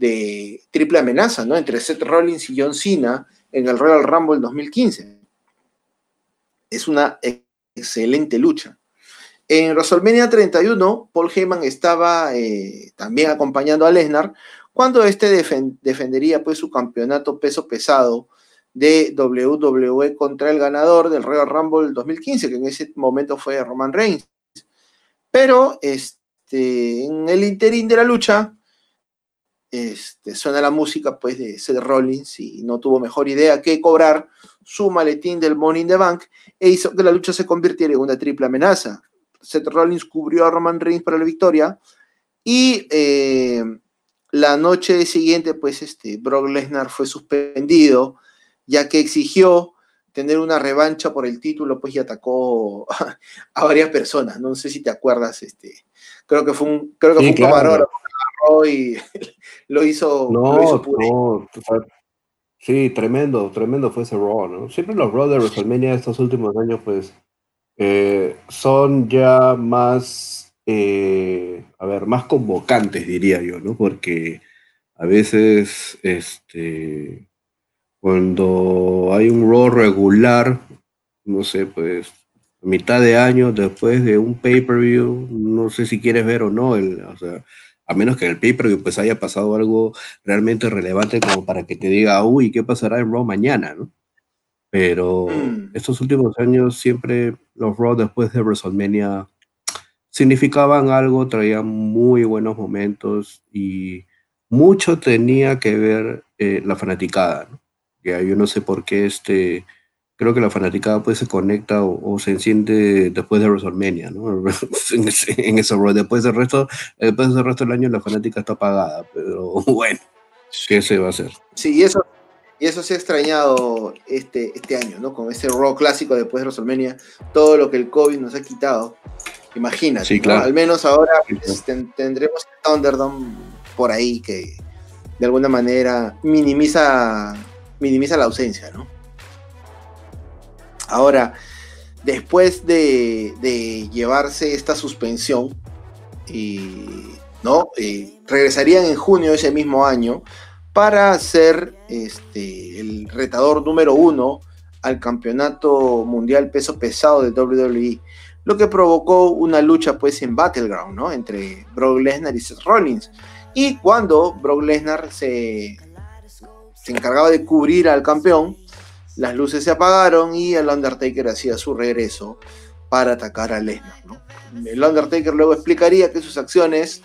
de triple amenaza, ¿no? Entre Seth Rollins y John Cena en el Royal Rumble 2015. Es una excelente lucha. En WrestleMania 31, Paul Heyman estaba eh, también acompañando a Lesnar cuando este defendería pues su campeonato peso pesado de WWE contra el ganador del Royal Rumble 2015, que en ese momento fue Roman Reigns. Pero este, en el interín de la lucha, este, suena la música pues de Seth Rollins y no tuvo mejor idea que cobrar su maletín del Money in the Bank e hizo que la lucha se convirtiera en una triple amenaza. Seth Rollins cubrió a Roman Reigns para la victoria y eh, la noche siguiente, pues, este, Brock Lesnar fue suspendido, ya que exigió tener una revancha por el título, pues, y atacó *laughs* a, varias personas. No sé si te acuerdas, este, creo que fue un, creo que fue un y *laughs* lo hizo. No, no, sí, tremendo, tremendo fue ese Raw, ¿no? Siempre los Raw de WrestleMania estos últimos años, pues, eh, son ya más, eh, a ver, más convocantes, diría yo, ¿no? Porque a veces, este, cuando hay un rol regular, no sé, pues, a mitad de año, después de un pay-per-view, no sé si quieres ver o no, el, o sea, a menos que en el pay-per-view pues haya pasado algo realmente relevante como para que te diga, uy, ¿qué pasará en Raw mañana, no? Pero mm. estos últimos años siempre los Raw después de WrestleMania significaban algo, traían muy buenos momentos y mucho tenía que ver eh, la fanaticada. ¿no? Ya, yo no sé por qué este, creo que la fanaticada pues se conecta o, se enciende después de WrestleMania, ¿no? *laughs* en, ese, en. Después del resto, después del resto del año la fanática está apagada, pero *laughs* bueno, ¿qué se va a hacer? Sí, eso y eso se ha extrañado este, este año, ¿no? Con ese rock clásico después de WrestleMania, todo lo que el COVID nos ha quitado. Imagínate, sí, claro. al menos ahora pues, tendremos Thunderdome por ahí que de alguna manera minimiza, minimiza la ausencia, ¿no? Ahora, después de, llevarse esta suspensión, ¿no? regresarían en junio de ese mismo año para ser este, el retador número uno al campeonato mundial peso pesado de WWE, lo que provocó una lucha pues en Battleground, ¿no? Entre Brock Lesnar y Seth Rollins. Y cuando Brock Lesnar se, se encargaba de cubrir al campeón, las luces se apagaron y el Undertaker hacía su regreso para atacar a Lesnar, ¿no? El Undertaker luego explicaría que sus acciones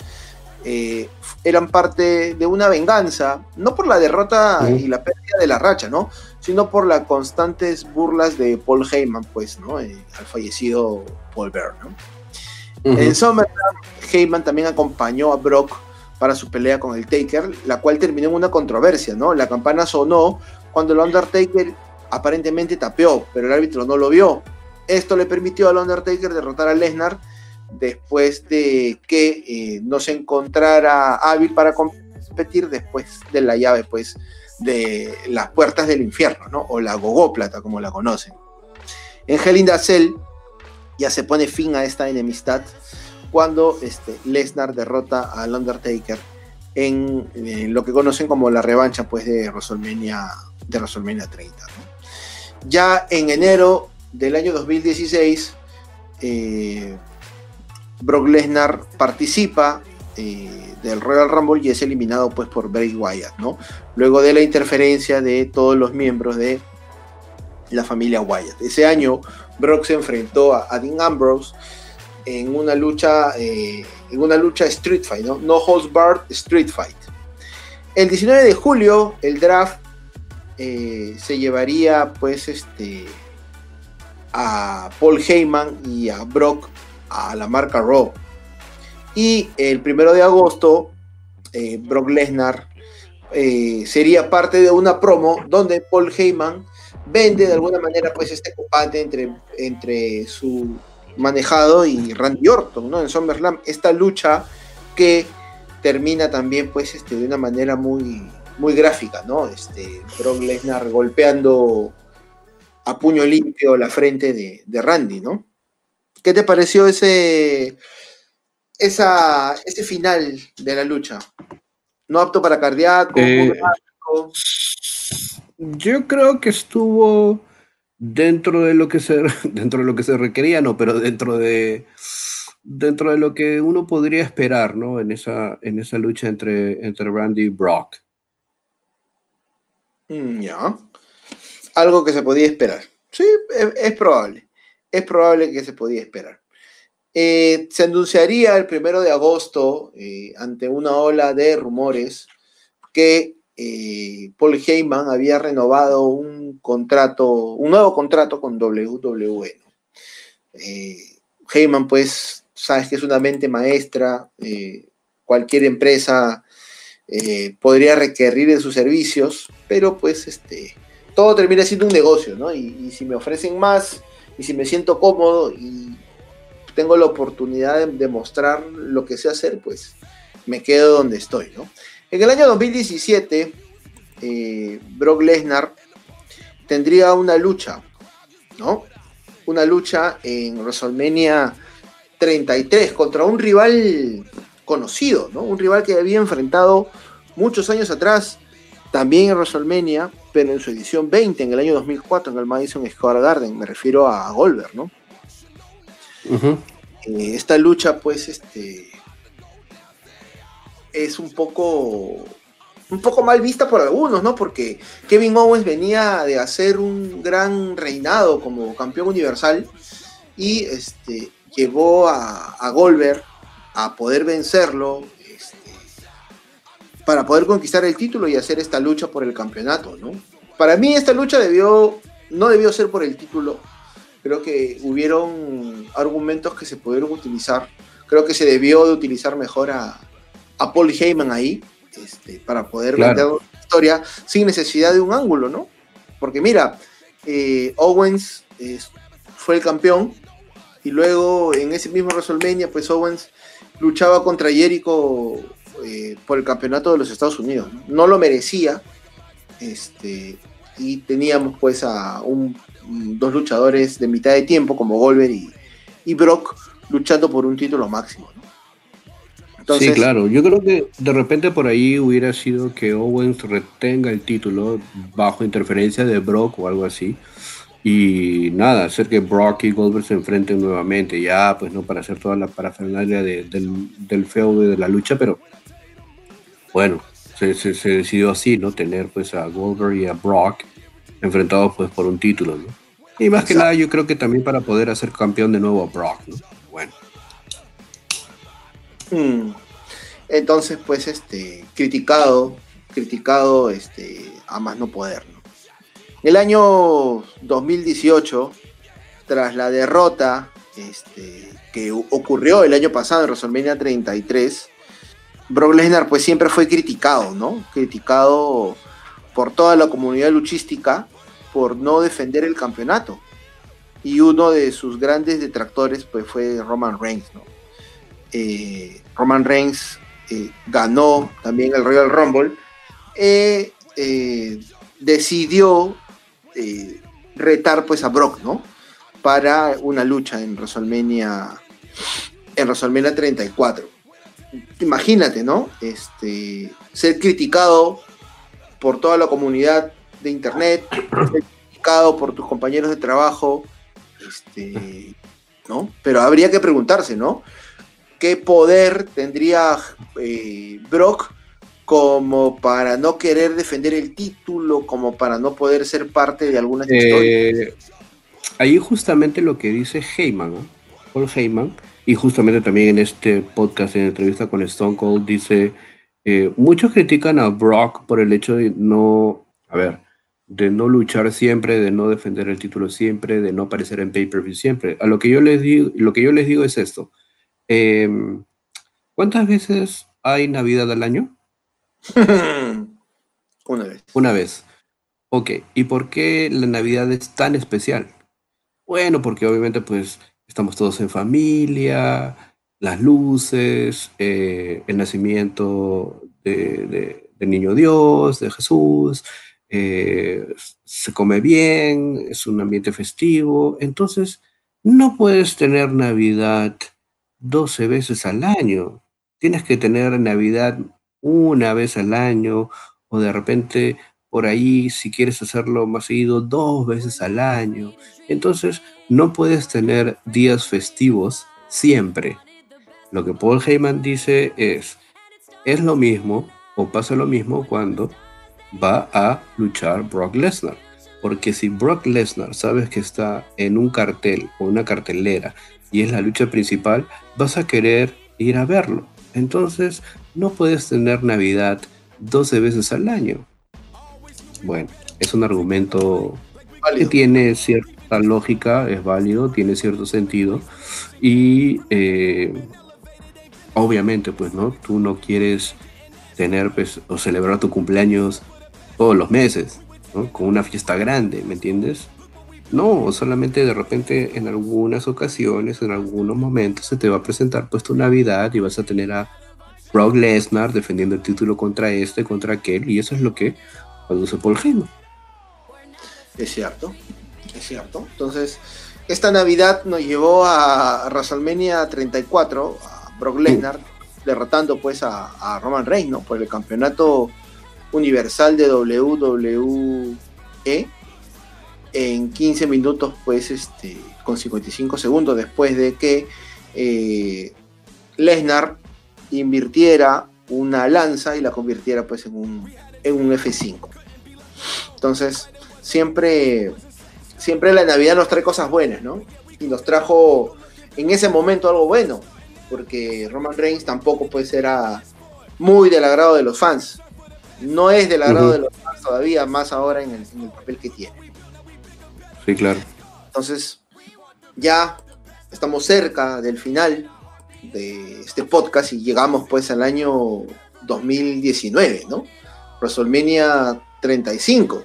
eh, eran parte de una venganza, no por la derrota y la pérdida de la racha, ¿no? Sino por las constantes burlas de Paul Heyman, pues, ¿no? Eh, al fallecido Paul Bear, ¿no? En SummerSlam, Heyman también acompañó a Brock para su pelea con el Taker, la cual terminó en una controversia, ¿no? La campana sonó cuando el Undertaker aparentemente tapeó, pero el árbitro no lo vio. Esto le permitió al Undertaker derrotar a Lesnar después de que eh, no se encontrara hábil para competir después de la llave pues de las puertas del infierno, ¿no? O la gogóplata como la conocen. En Hell Cell ya se pone fin a esta enemistad cuando este, Lesnar derrota al Undertaker en, lo que conocen como la revancha pues de WrestleMania, de WrestleMania 30. Ya en enero del año 2016 eh, Brock Lesnar participa eh, del Royal Rumble y es eliminado pues por Bray Wyatt, ¿no? Luego de la interferencia de todos los miembros de la familia Wyatt. Ese año Brock se enfrentó a, Dean Ambrose en una lucha, eh, en una lucha Street Fight, ¿no? No Holds Barred Street Fight. El 19 de julio el draft eh, se llevaría pues este a Paul Heyman y a Brock a la marca Raw. Y el primero de agosto, eh, Brock Lesnar eh, sería parte de una promo donde Paul Heyman vende de alguna manera pues este combate entre, entre su manejado y Randy Orton, ¿no? En SummerSlam, esta lucha que termina también pues este, de una manera muy, muy gráfica, ¿no? Este, Brock Lesnar golpeando a puño limpio la frente de, de Randy, ¿no? ¿Qué te pareció ese, esa, ese final de la lucha? No apto para cardíaco, eh, Yo creo que estuvo dentro de lo que se *laughs* dentro de lo que se requería, no, pero dentro de dentro de lo que uno podría esperar, ¿no? En esa en esa lucha entre entre Randy y Brock. Mm, ya. Algo que se podía esperar. Sí, es, probable. Es probable que se podía esperar. Eh, se anunciaría el primero de agosto, eh, ante una ola de rumores, que eh, Paul Heyman había renovado un contrato, un nuevo contrato con WWE. Heyman, pues, sabes que es una mente maestra, cualquier empresa podría requerir de sus servicios, pero pues este, todo termina siendo un negocio, ¿no? Y, si me ofrecen más, y si me siento cómodo y tengo la oportunidad de, mostrar lo que sé hacer, pues me quedo donde estoy, ¿no? En el año 2017, eh, Brock Lesnar tendría una lucha, ¿no? Una lucha en WrestleMania 33 contra un rival conocido, ¿no? Un rival que había enfrentado muchos años atrás, también en WrestleMania, pero en su edición 20, en el año 2004, en el Madison Square Garden, me refiero a Goldberg, ¿no? Eh, esta lucha, pues, este, es un poco, un poco mal vista por algunos, ¿no? Porque Kevin Owens venía de hacer un gran reinado como campeón universal y este, llevó a, a Goldberg a poder vencerlo para poder conquistar el título y hacer esta lucha por el campeonato, ¿no? Para mí esta lucha debió, no debió ser por el título, creo que hubieron argumentos que se pudieron utilizar, creo que se debió de utilizar mejor a, Paul Heyman ahí, este, para poder vender la historia sin necesidad de un ángulo, ¿no? Porque mira, eh, Owens fue el campeón y luego en ese mismo WrestleMania, pues Owens luchaba contra Jericho eh, por el campeonato de los Estados Unidos. No lo merecía. Este, y teníamos pues a un, dos luchadores de mitad de tiempo como Goldberg y, Brock luchando por un título máximo. sí, claro. Yo creo que de repente por ahí hubiera sido que Owens retenga el título bajo interferencia de Brock o algo así. Y nada, hacer que Brock y Goldberg se enfrenten nuevamente, ya pues no para hacer toda la parafernalia del, del feudo de la lucha, pero bueno, se, decidió así, ¿no? Tener pues a Goldberg y a Brock enfrentados pues por un título, ¿no? Y más que nada yo creo que también para poder hacer campeón de nuevo a Brock, ¿no? Bueno. Hmm. Entonces, pues, este, criticado, criticado, este, a más no poder, ¿no? El año 2018, tras la derrota este, que ocurrió el año pasado en WrestleMania 33, Brock Lesnar pues siempre fue criticado, ¿no? Criticado por toda la comunidad luchística por no defender el campeonato. Y uno de sus grandes detractores pues fue Roman Reigns, ¿no? Eh, Roman Reigns eh, ganó también el Royal Rumble. Eh, decidió retar pues a Brock, ¿no? Para una lucha en WrestleMania, en WrestleMania 34 imagínate, ¿no? Este, ser criticado por toda la comunidad de internet, ser criticado por tus compañeros de trabajo, este, ¿no? Pero habría que preguntarse, ¿no? ¿Qué poder tendría eh, Brock como para no querer defender el título, como para no poder ser parte de alguna eh, Ahí justamente lo que dice Heyman, ¿no? Paul Heyman, y justamente también en este podcast, en entrevista con Stone Cold, dice, eh, muchos critican a Brock por el hecho de no, a ver, de no luchar siempre, de no defender el título siempre, de no aparecer en pay-per-view siempre. A lo que yo les digo, lo que yo les digo es esto. Em, ¿Cuántas veces hay Navidad al año? *laughs* Una vez. Una vez. Ok, ¿y por qué la Navidad es tan especial? Bueno, porque obviamente pues estamos todos en familia, las luces, eh, el nacimiento de, Niño Dios, de Jesús, eh, se come bien, es un ambiente festivo, entonces no puedes tener Navidad 12 veces al año, tienes que tener Navidad una vez al año o de repente por ahí, si quieres hacerlo más seguido, dos veces al año. Entonces, no puedes tener días festivos siempre. Lo que Paul Heyman dice es, es lo mismo o pasa lo mismo cuando va a luchar Brock Lesnar. Porque si Brock Lesnar sabes que está en un cartel o una cartelera y es la lucha principal, vas a querer ir a verlo. Entonces, no puedes tener Navidad 12 veces al año. Bueno, es un argumento que tiene cierta lógica, es válido, tiene cierto sentido. Y eh, obviamente, pues, ¿no? Tú no quieres tener pues, o celebrar tu cumpleaños todos los meses, ¿no? Con una fiesta grande, ¿me entiendes? No, solamente de repente en algunas ocasiones, en algunos momentos se te va a presentar pues tu Navidad y vas a tener a Brock Lesnar defendiendo el título contra este, contra aquel, y eso es lo que produce Paul Heyman. Es cierto, es cierto. Entonces, esta Navidad nos llevó a WrestleMania 34, a Brock Lesnar, derrotando pues a, Roman Reigns, Por el campeonato universal de WWE en 15 minutos, pues, este, con 55 segundos después de que eh, Lesnar invirtiera una lanza y la convirtiera pues en un, en un F5. Entonces, siempre, siempre la Navidad nos trae cosas buenas, ¿no? Y nos trajo en ese momento algo bueno, porque Roman Reigns tampoco pues era muy del agrado de los fans. No es del agrado de los fans todavía, más ahora en el, en el papel que tiene. Sí, claro. Entonces, ya estamos cerca del final de este podcast y llegamos pues al año 2019, ¿no? WrestleMania 35.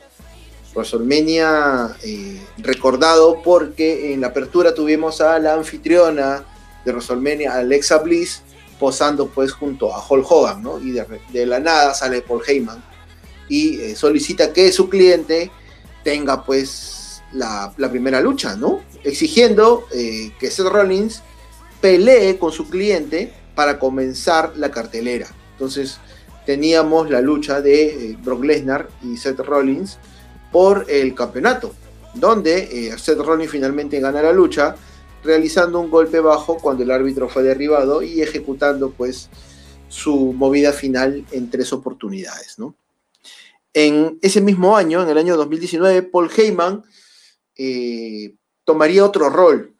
WrestleMania eh, recordado porque en la apertura tuvimos a la anfitriona de WrestleMania, Alexa Bliss, posando pues junto a Hulk Hogan, ¿no? Y de, la nada sale Paul Heyman y eh, solicita que su cliente tenga pues la, primera lucha, ¿no? Exigiendo eh, que Seth Rollins pelee con su cliente para comenzar la cartelera. Entonces teníamos la lucha de eh, Brock Lesnar y Seth Rollins por el campeonato, donde eh, Seth Rollins finalmente gana la lucha realizando un golpe bajo cuando el árbitro fue derribado y ejecutando pues su movida final en tres oportunidades. ¿no? En ese mismo año, en el año 2019, Paul Heyman eh, tomaría otro rol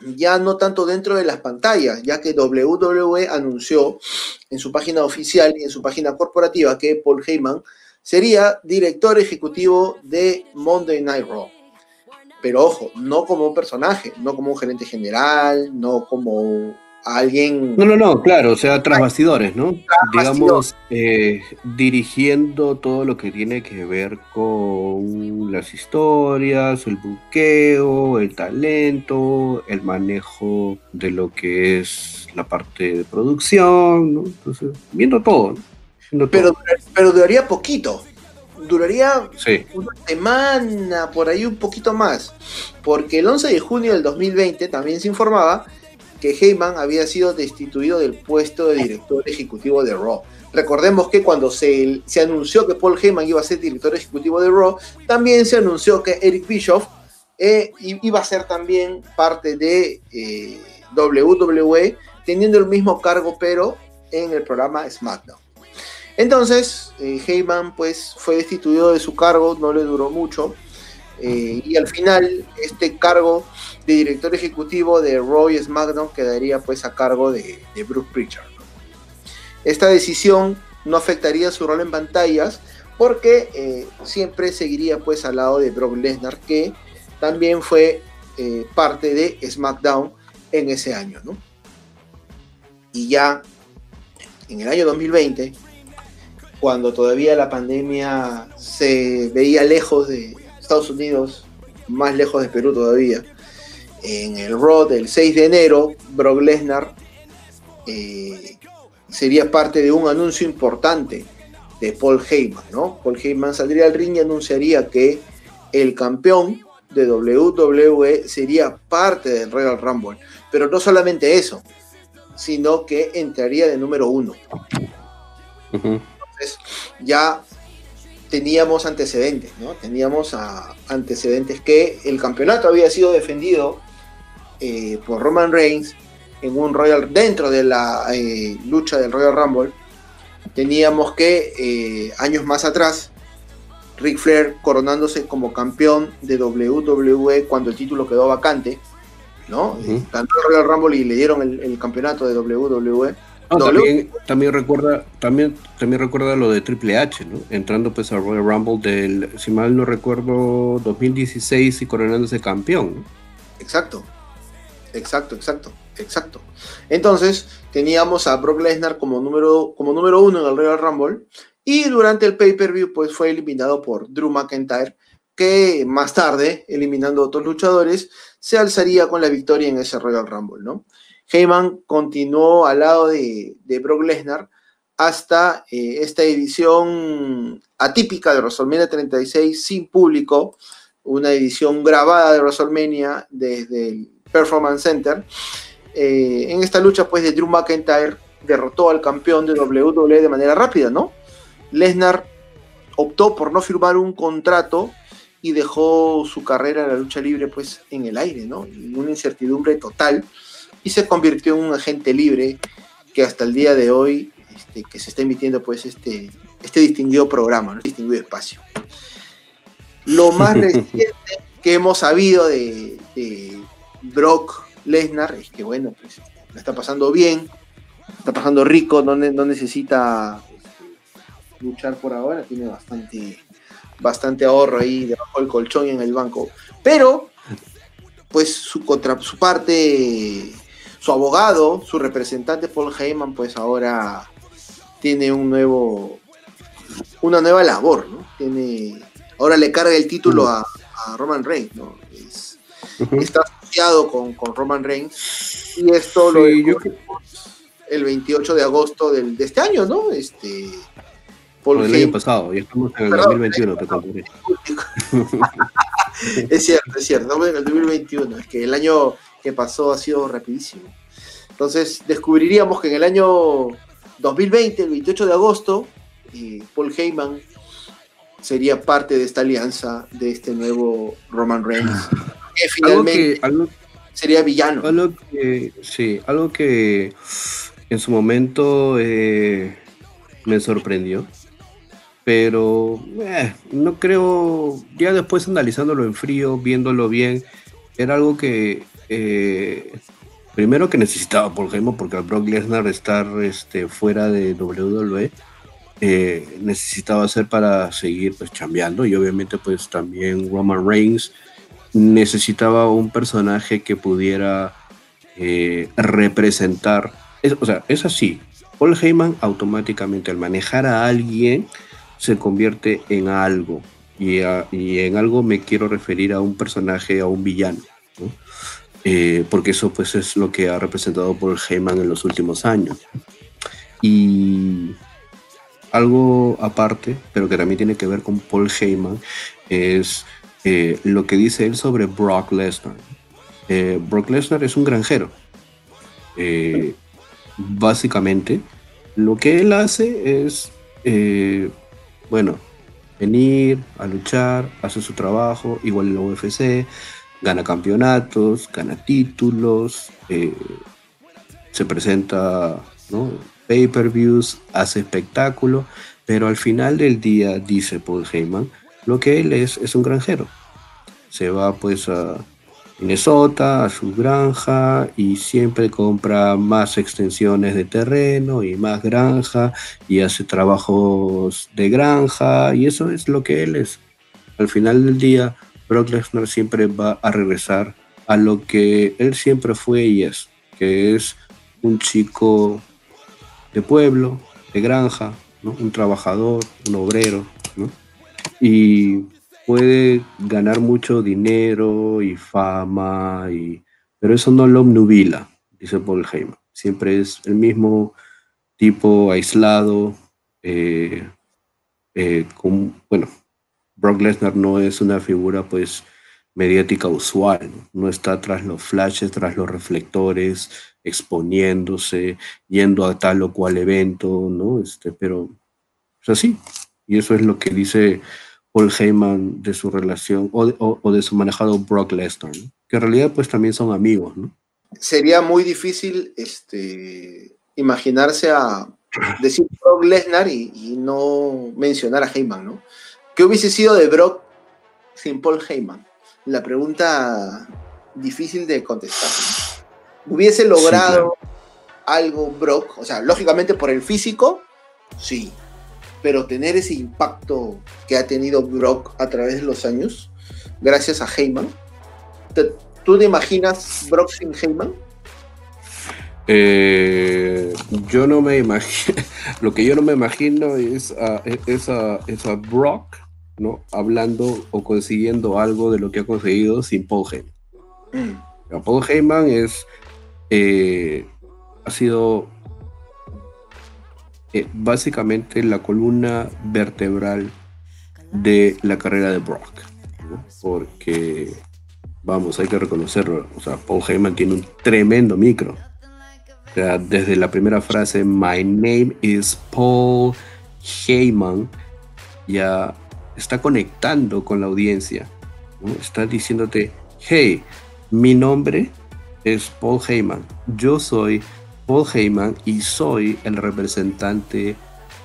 ya no tanto dentro de las pantallas, ya que WWE anunció en su página oficial y en su página corporativa que Paul Heyman sería director ejecutivo de Monday Night Raw. Pero ojo, no como un personaje, no como un gerente general, no como alguien... No, no, no, claro, o sea, tras bastidores, ¿no? Digamos, eh, dirigiendo todo lo que tiene que ver con las historias, el buqueo, el talento, el manejo de lo que es la parte de producción, ¿no? Entonces, viendo todo, ¿no? Pero, pero duraría poquito, duraría una semana, por ahí un poquito más, porque el 11 de junio del 2020 también se informaba que Heyman había sido destituido del puesto de director ejecutivo de Raw. Recordemos que cuando se, anunció que Paul Heyman iba a ser director ejecutivo de Raw, también se anunció que Eric Bischoff eh, iba a ser también parte de eh, WWE, teniendo el mismo cargo, pero en el programa SmackDown. Entonces, eh, Heyman pues, fue destituido de su cargo, no le duró mucho, y al final este cargo de director ejecutivo de Roy SmackDown quedaría pues a cargo de, Bruce Pritchard. Esta decisión no afectaría su rol en pantallas porque eh, siempre seguiría pues al lado de Brock Lesnar que también fue eh, parte de SmackDown en ese año. Y ya en el año 2020 cuando todavía la pandemia se veía lejos de Estados Unidos, más lejos de Perú todavía. En el Raw del 6 de enero, Brock Lesnar eh, sería parte de un anuncio importante de Paul Heyman, ¿no? Paul Heyman saldría al ring y anunciaría que el campeón de WWE sería parte del Royal Rumble. Pero no solamente eso, sino que entraría de número uno. Entonces, ya teníamos antecedentes, ¿no? Teníamos antecedentes que el campeonato había sido defendido eh, por Roman Reigns en un Royal dentro de la eh, lucha del Royal Rumble. Teníamos que eh, años más atrás Ric Flair coronándose como campeón de WWE cuando el título quedó vacante, ¿no? Ganó el Royal Rumble y le dieron el, campeonato de WWE. también, recuerda, también, también recuerda lo de Triple H, ¿no? Entrando pues al Royal Rumble del, si mal no recuerdo, 2016 y coronándose campeón. Exacto, exacto, exacto, exacto. Entonces, teníamos a Brock Lesnar como número, como número uno en el Royal Rumble y durante el pay-per-view, pues fue eliminado por Drew McIntyre, que más tarde, eliminando a otros luchadores, se alzaría con la victoria en ese Royal Rumble, ¿no? Heyman continuó al lado de, Brock Lesnar hasta eh, esta edición atípica de WrestleMania 36 sin público, una edición grabada de WrestleMania desde el Performance Center. Eh, en esta lucha, pues, de Drew McIntyre derrotó al campeón de WWE de manera rápida, ¿no? Lesnar optó por no firmar un contrato y dejó su carrera en la lucha libre pues en el aire, ¿no? En una incertidumbre total y se convirtió en un agente libre que hasta el día de hoy este, que se está emitiendo pues este, este distinguido programa, ¿no? distinguido espacio. Lo más *laughs* reciente que hemos sabido de, Brock Lesnar es que bueno, pues la está pasando bien, está pasando rico, no, no necesita luchar por ahora, tiene bastante, bastante ahorro ahí debajo del colchón y en el banco. Pero, pues su contra su parte, su abogado, su representante Paul Heyman, pues ahora tiene un nuevo, una nueva labor, ¿no? Tiene, ahora le carga el título a, Roman Reigns, ¿no? Está asociado con, Roman Reigns y esto lo yo... el 28 de agosto del, de este año, ¿no? Este, el año pasado, y estamos en el 2021, te *laughs* es cierto, es cierto, estamos en el 2021, es que el año que pasó ha sido rapidísimo. Entonces descubriríamos que en el año 2020, el 28 de agosto, eh, Paul Heyman sería parte de esta alianza de este nuevo Roman Reigns, *laughs* que finalmente sería villano. Algo que, sí, algo que en su momento eh, me sorprendió pero eh, no creo, ya después analizándolo en frío, viéndolo bien, era algo que eh, primero que necesitaba por ejemplo, porque al Brock Lesnar estar este, fuera de WWE eh, necesitaba hacer para seguir pues chambeando y obviamente pues también Roman Reigns necesitaba un personaje que pudiera representar, o sea, es así, Paul Heyman automáticamente al manejar a alguien se convierte en algo. Y, en algo me quiero referir a un personaje, a un villano. Eh, porque eso pues es lo que ha representado Paul Heyman en los últimos años. Y algo aparte, pero que también tiene que ver con Paul Heyman, es eh, lo que dice él sobre Brock Lesnar. Eh, Brock Lesnar es un granjero. básicamente, lo que él hace es bueno, venir a luchar, hace su trabajo, igual en la UFC, gana campeonatos, gana títulos, eh, se presenta ¿no? pay-per-views, hace espectáculo, pero al final del día, dice Paul Heyman, lo que él es es un granjero. Se va pues a, Minnesota, a su granja y siempre compra más extensiones de terreno y más granja y hace trabajos de granja y eso es lo que él es. Al final del día, Brock Lesnar siempre va a regresar a lo que él siempre fue y es, que es un chico de pueblo, de granja, un trabajador, un obrero, ¿no? y puede ganar mucho dinero y fama, y, pero eso no lo obnubila, dice Paul Heyman. Siempre es el mismo tipo aislado, eh, eh, bueno, Brock Lesnar no es una figura pues mediática usual, ¿no? está tras los flashes, tras los reflectores, exponiéndose, yendo a tal o cual evento, ¿no? Este, pero es así. Y eso es lo que dice Paul Heyman de su relación o, de su manejado Brock Lesnar, que en realidad pues también son amigos, ¿no? Sería muy difícil este, imaginarse a decir Brock Lesnar y, no mencionar a Heyman, ¿no? ¿Qué hubiese sido de Brock sin Paul Heyman? La pregunta difícil de contestar. ¿Hubiese logrado algo Brock? O sea, lógicamente por el físico, sí pero tener ese impacto que ha tenido Brock a través de los años, gracias a Heyman. ¿Tú te imaginas Brock sin Heyman? Eh, yo no me imagino, *laughs* lo que yo no me imagino es a, es a, Brock, ¿no? Hablando o consiguiendo algo de lo que ha conseguido sin Paul Heyman. Mm. Paul Heyman es, eh, ha sido eh, básicamente la columna vertebral de la carrera de Brock. Porque, vamos, hay que reconocerlo. O sea, Paul Heyman tiene un tremendo micro. O sea, desde la primera frase, My name is Paul Heyman, ya está conectando con la audiencia. Está diciéndote, hey, mi nombre es Paul Heyman. Yo soy Paul Heyman y soy el representante,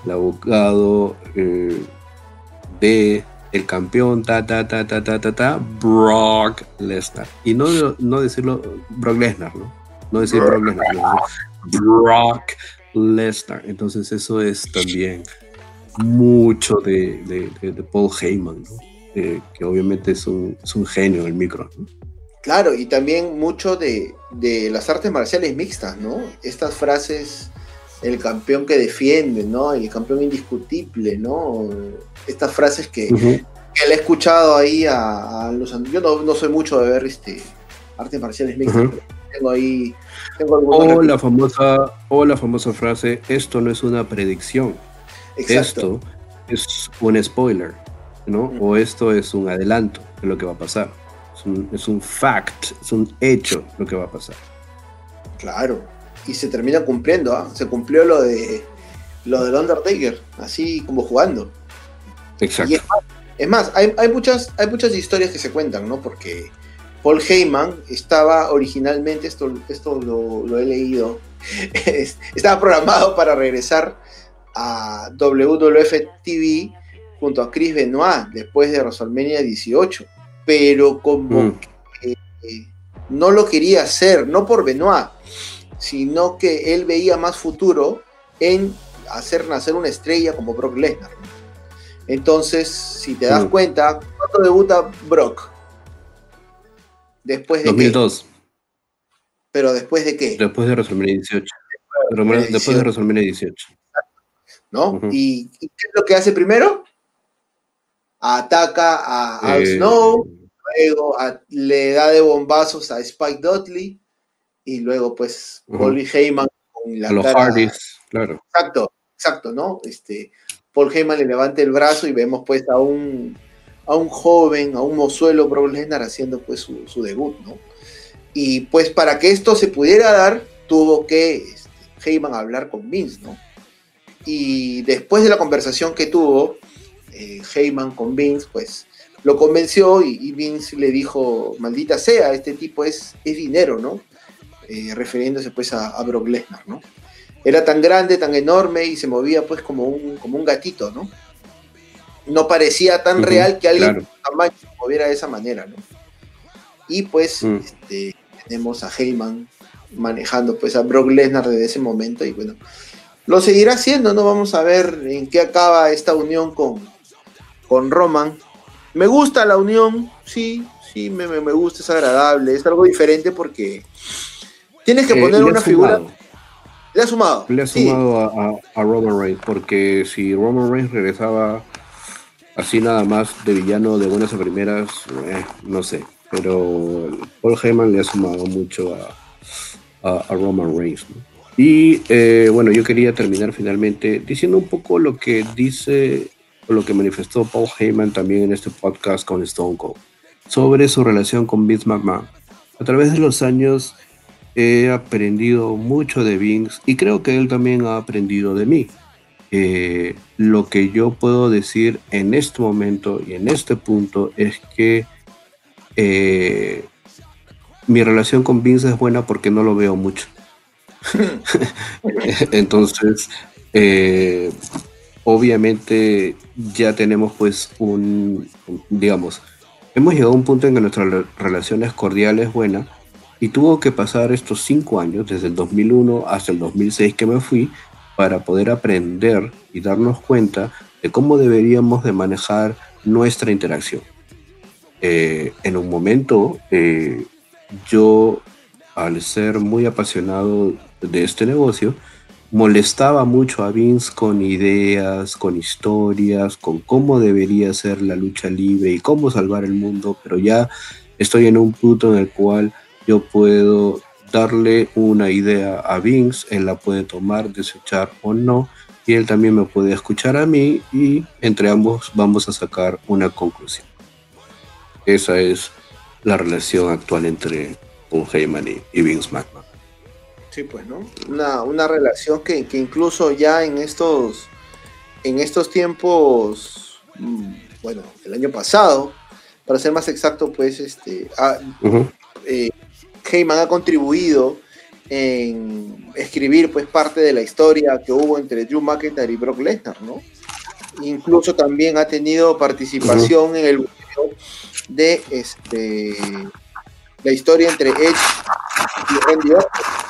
el abogado eh, de el campeón, ta, ta, ta, ta, ta, ta, ta, Brock Lesnar. Y no, no decirlo Brock Lesnar, ¿no? No decir Brock Lesnar, Brock Lesnar. Entonces eso es también mucho de, Paul Heyman, ¿no? Eh, que obviamente es un, es un genio en el micro. ¿no? Claro, y también mucho de, las artes marciales mixtas, ¿no? Estas frases, el campeón que defiende, ¿no? El campeón indiscutible, ¿no? Estas frases que, le he escuchado ahí a, los... Yo no, soy mucho de ver este, artes marciales mixtas, tengo ahí... o, la famosa, o la famosa frase, esto no es una predicción, esto es un spoiler, ¿no? O esto es un adelanto de lo que va a pasar es un fact, es un hecho lo que va a pasar. Claro, y se termina cumpliendo, ¿ah? se cumplió lo de lo del Undertaker, así como jugando. Exacto. es más, hay, muchas, hay muchas historias que se cuentan, ¿no? Porque Paul Heyman estaba originalmente, esto, esto lo, he leído, *laughs* estaba programado para regresar a WWF TV junto a Chris Benoit después de WrestleMania 18 pero como mm. que no lo quería hacer, no por Benoit, sino que él veía más futuro en hacer nacer una estrella como Brock Lesnar. Entonces, si te das mm. cuenta, ¿cuándo debuta Brock? Después de 2002. ¿Pero después de qué? Después de WrestleMania 18. Después de WrestleMania 18. ¿No? ¿Y qué es lo que hace primero? Ataca a eh, Snow, luego le da de bombazos a Spike Dudley y luego pues Paul Heyman con la los Hardys, claro. Exacto, exacto, ¿no? Este, Paul Heyman le levanta el brazo y vemos pues a un, a un joven, a un mozuelo Brock Lesnar haciendo pues su, debut, ¿no? Y pues para que esto se pudiera dar, tuvo que este, Heyman hablar con Vince, ¿no? Y después de la conversación que tuvo, eh, Heyman con Vince, pues lo convenció y, Vince le dijo, maldita sea, este tipo es, es dinero, ¿no? Eh, refiriéndose pues a, Brock Lesnar, ¿no? Era tan grande, tan enorme y se movía pues como un, como un gatito, ¿no? No parecía tan real que alguien se moviera de esa manera, ¿no? Y pues mm. este, tenemos a Heyman manejando pues a Brock Lesnar desde ese momento y bueno, lo seguirá haciendo, ¿no? Vamos a ver en qué acaba esta unión con, con Roman. Me gusta la unión, sí, sí, me, gusta, es agradable, es algo diferente porque tienes que eh, poner una figura. Le ha sumado. Le ha sumado a, Roman Reigns, porque si Roman Reigns regresaba así nada más de villano de buenas a primeras, eh, no sé. Pero Paul Heyman le ha sumado mucho a, Roman Reigns. Y eh, bueno, yo quería terminar finalmente diciendo un poco lo que dice lo que manifestó Paul Heyman también en este podcast con Stone Cold sobre su relación con Vince McMahon. A través de los años he aprendido mucho de Vince y creo que él también ha aprendido de mí. Eh, lo que yo puedo decir en este momento y en este punto es que eh, mi relación con Vince es buena porque no lo veo mucho. *laughs* *laughs* Entonces, eh, obviamente ya tenemos pues un, digamos, hemos llegado a un punto en que nuestra relación es cordial, es y tuvo que pasar estos cinco años, desde el 2001 hasta el 2006 que me fui, para poder aprender y darnos cuenta de cómo deberíamos de manejar nuestra interacción. Eh, en un momento, eh, yo, al ser muy apasionado de este negocio, molestaba mucho a Vince con ideas, con historias, con cómo debería ser la lucha libre y cómo salvar el mundo, pero ya estoy en un punto en el cual yo puedo darle una idea a Vince, él la puede tomar, desechar o no, y él también me puede escuchar a mí y entre ambos vamos a sacar una conclusión. Esa es la relación actual entre Paul Heyman y, Vince McMahon. Sí, pues, ¿no? Una, relación que, incluso ya en estos, en estos tiempos, mm, bueno, el año pasado, para ser más exacto, pues, este, Heyman ha contribuido en escribir pues parte de la historia que hubo entre Drew McIntyre y Brock Lesnar, ¿no? Incluso también ha tenido participación en el video de este la historia entre Edge y Randy Orton.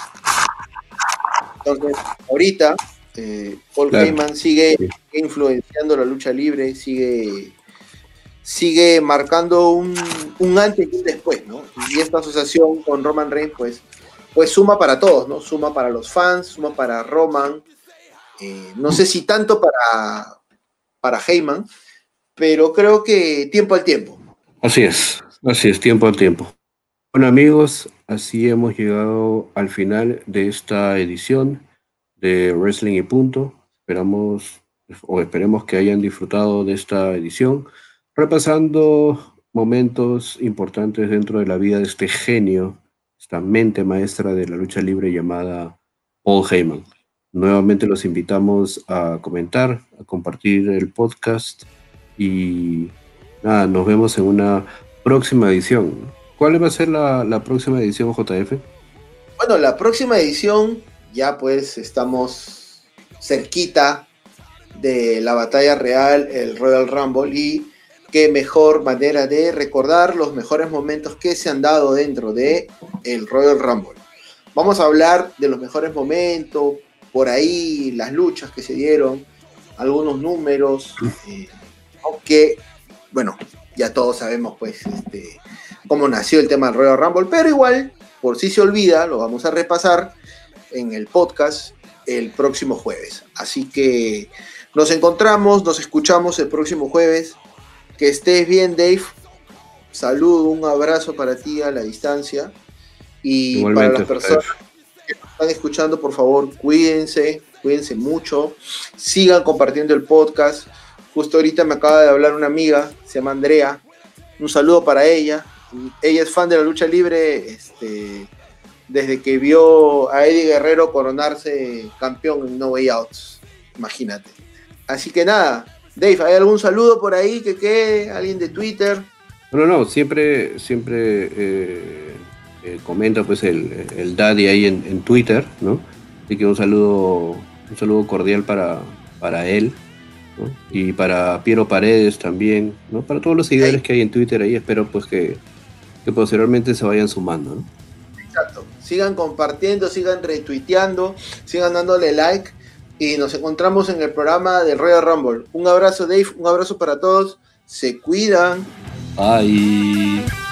Entonces, ahorita eh, Paul Heyman sigue influenciando la lucha libre, sigue sigue marcando un, antes y un después, ¿no? Y esta asociación con Roman Reigns, pues, pues suma para todos, ¿no? Suma para los fans, suma para Roman, eh, no sé si tanto para, para Heyman, pero creo que tiempo al tiempo. Así es, así es, tiempo al tiempo. Bueno amigos, así hemos llegado al final de esta edición de Wrestling y Punto. Esperamos o esperemos que hayan disfrutado de esta edición repasando momentos importantes dentro de la vida de este genio, esta mente maestra de la lucha libre llamada Paul Heyman. Nuevamente los invitamos a comentar, a compartir el podcast y nada, nos vemos en una próxima edición. ¿Cuál va a ser la, próxima edición, JF? Bueno, la próxima edición ya pues estamos cerquita de la batalla real, el Royal Rumble y qué mejor manera de recordar los mejores momentos que se han dado dentro de el Royal Rumble. Vamos a hablar de los mejores momentos, por ahí las luchas que se dieron, algunos números, eh, aunque, bueno, ya todos sabemos pues este, cómo nació el tema del Royal Rumble, pero igual, por si se olvida, lo vamos a repasar en el podcast el próximo jueves. Así que nos encontramos, nos escuchamos el próximo jueves que estés bien, Dave. Saludo, un abrazo para ti a la distancia. Y para las personas que están escuchando, por favor, cuídense, cuídense mucho. Sigan compartiendo el podcast. Justo ahorita me acaba de hablar una amiga, se llama Andrea. Un saludo para ella. Ella es fan de la lucha libre este, desde que vio a Eddie Guerrero coronarse campeón en No Way Outs. Imagínate. Así que nada, Dave, ¿hay algún saludo por ahí que quede? ¿Alguien de Twitter? No, no, siempre, siempre eh, eh, comenta pues el, el, daddy ahí en, Twitter, ¿no? Así que un saludo, un saludo cordial para, para él, ¿no? Y para Piero Paredes también, ¿no? Para todos los seguidores que hay en Twitter ahí, espero pues que, que posteriormente se vayan sumando, ¿no? Exacto. Sigan compartiendo, sigan retuiteando, sigan dándole like y nos encontramos en el programa del Royal Rumble. Un abrazo Dave, un abrazo para todos, se cuidan. Bye.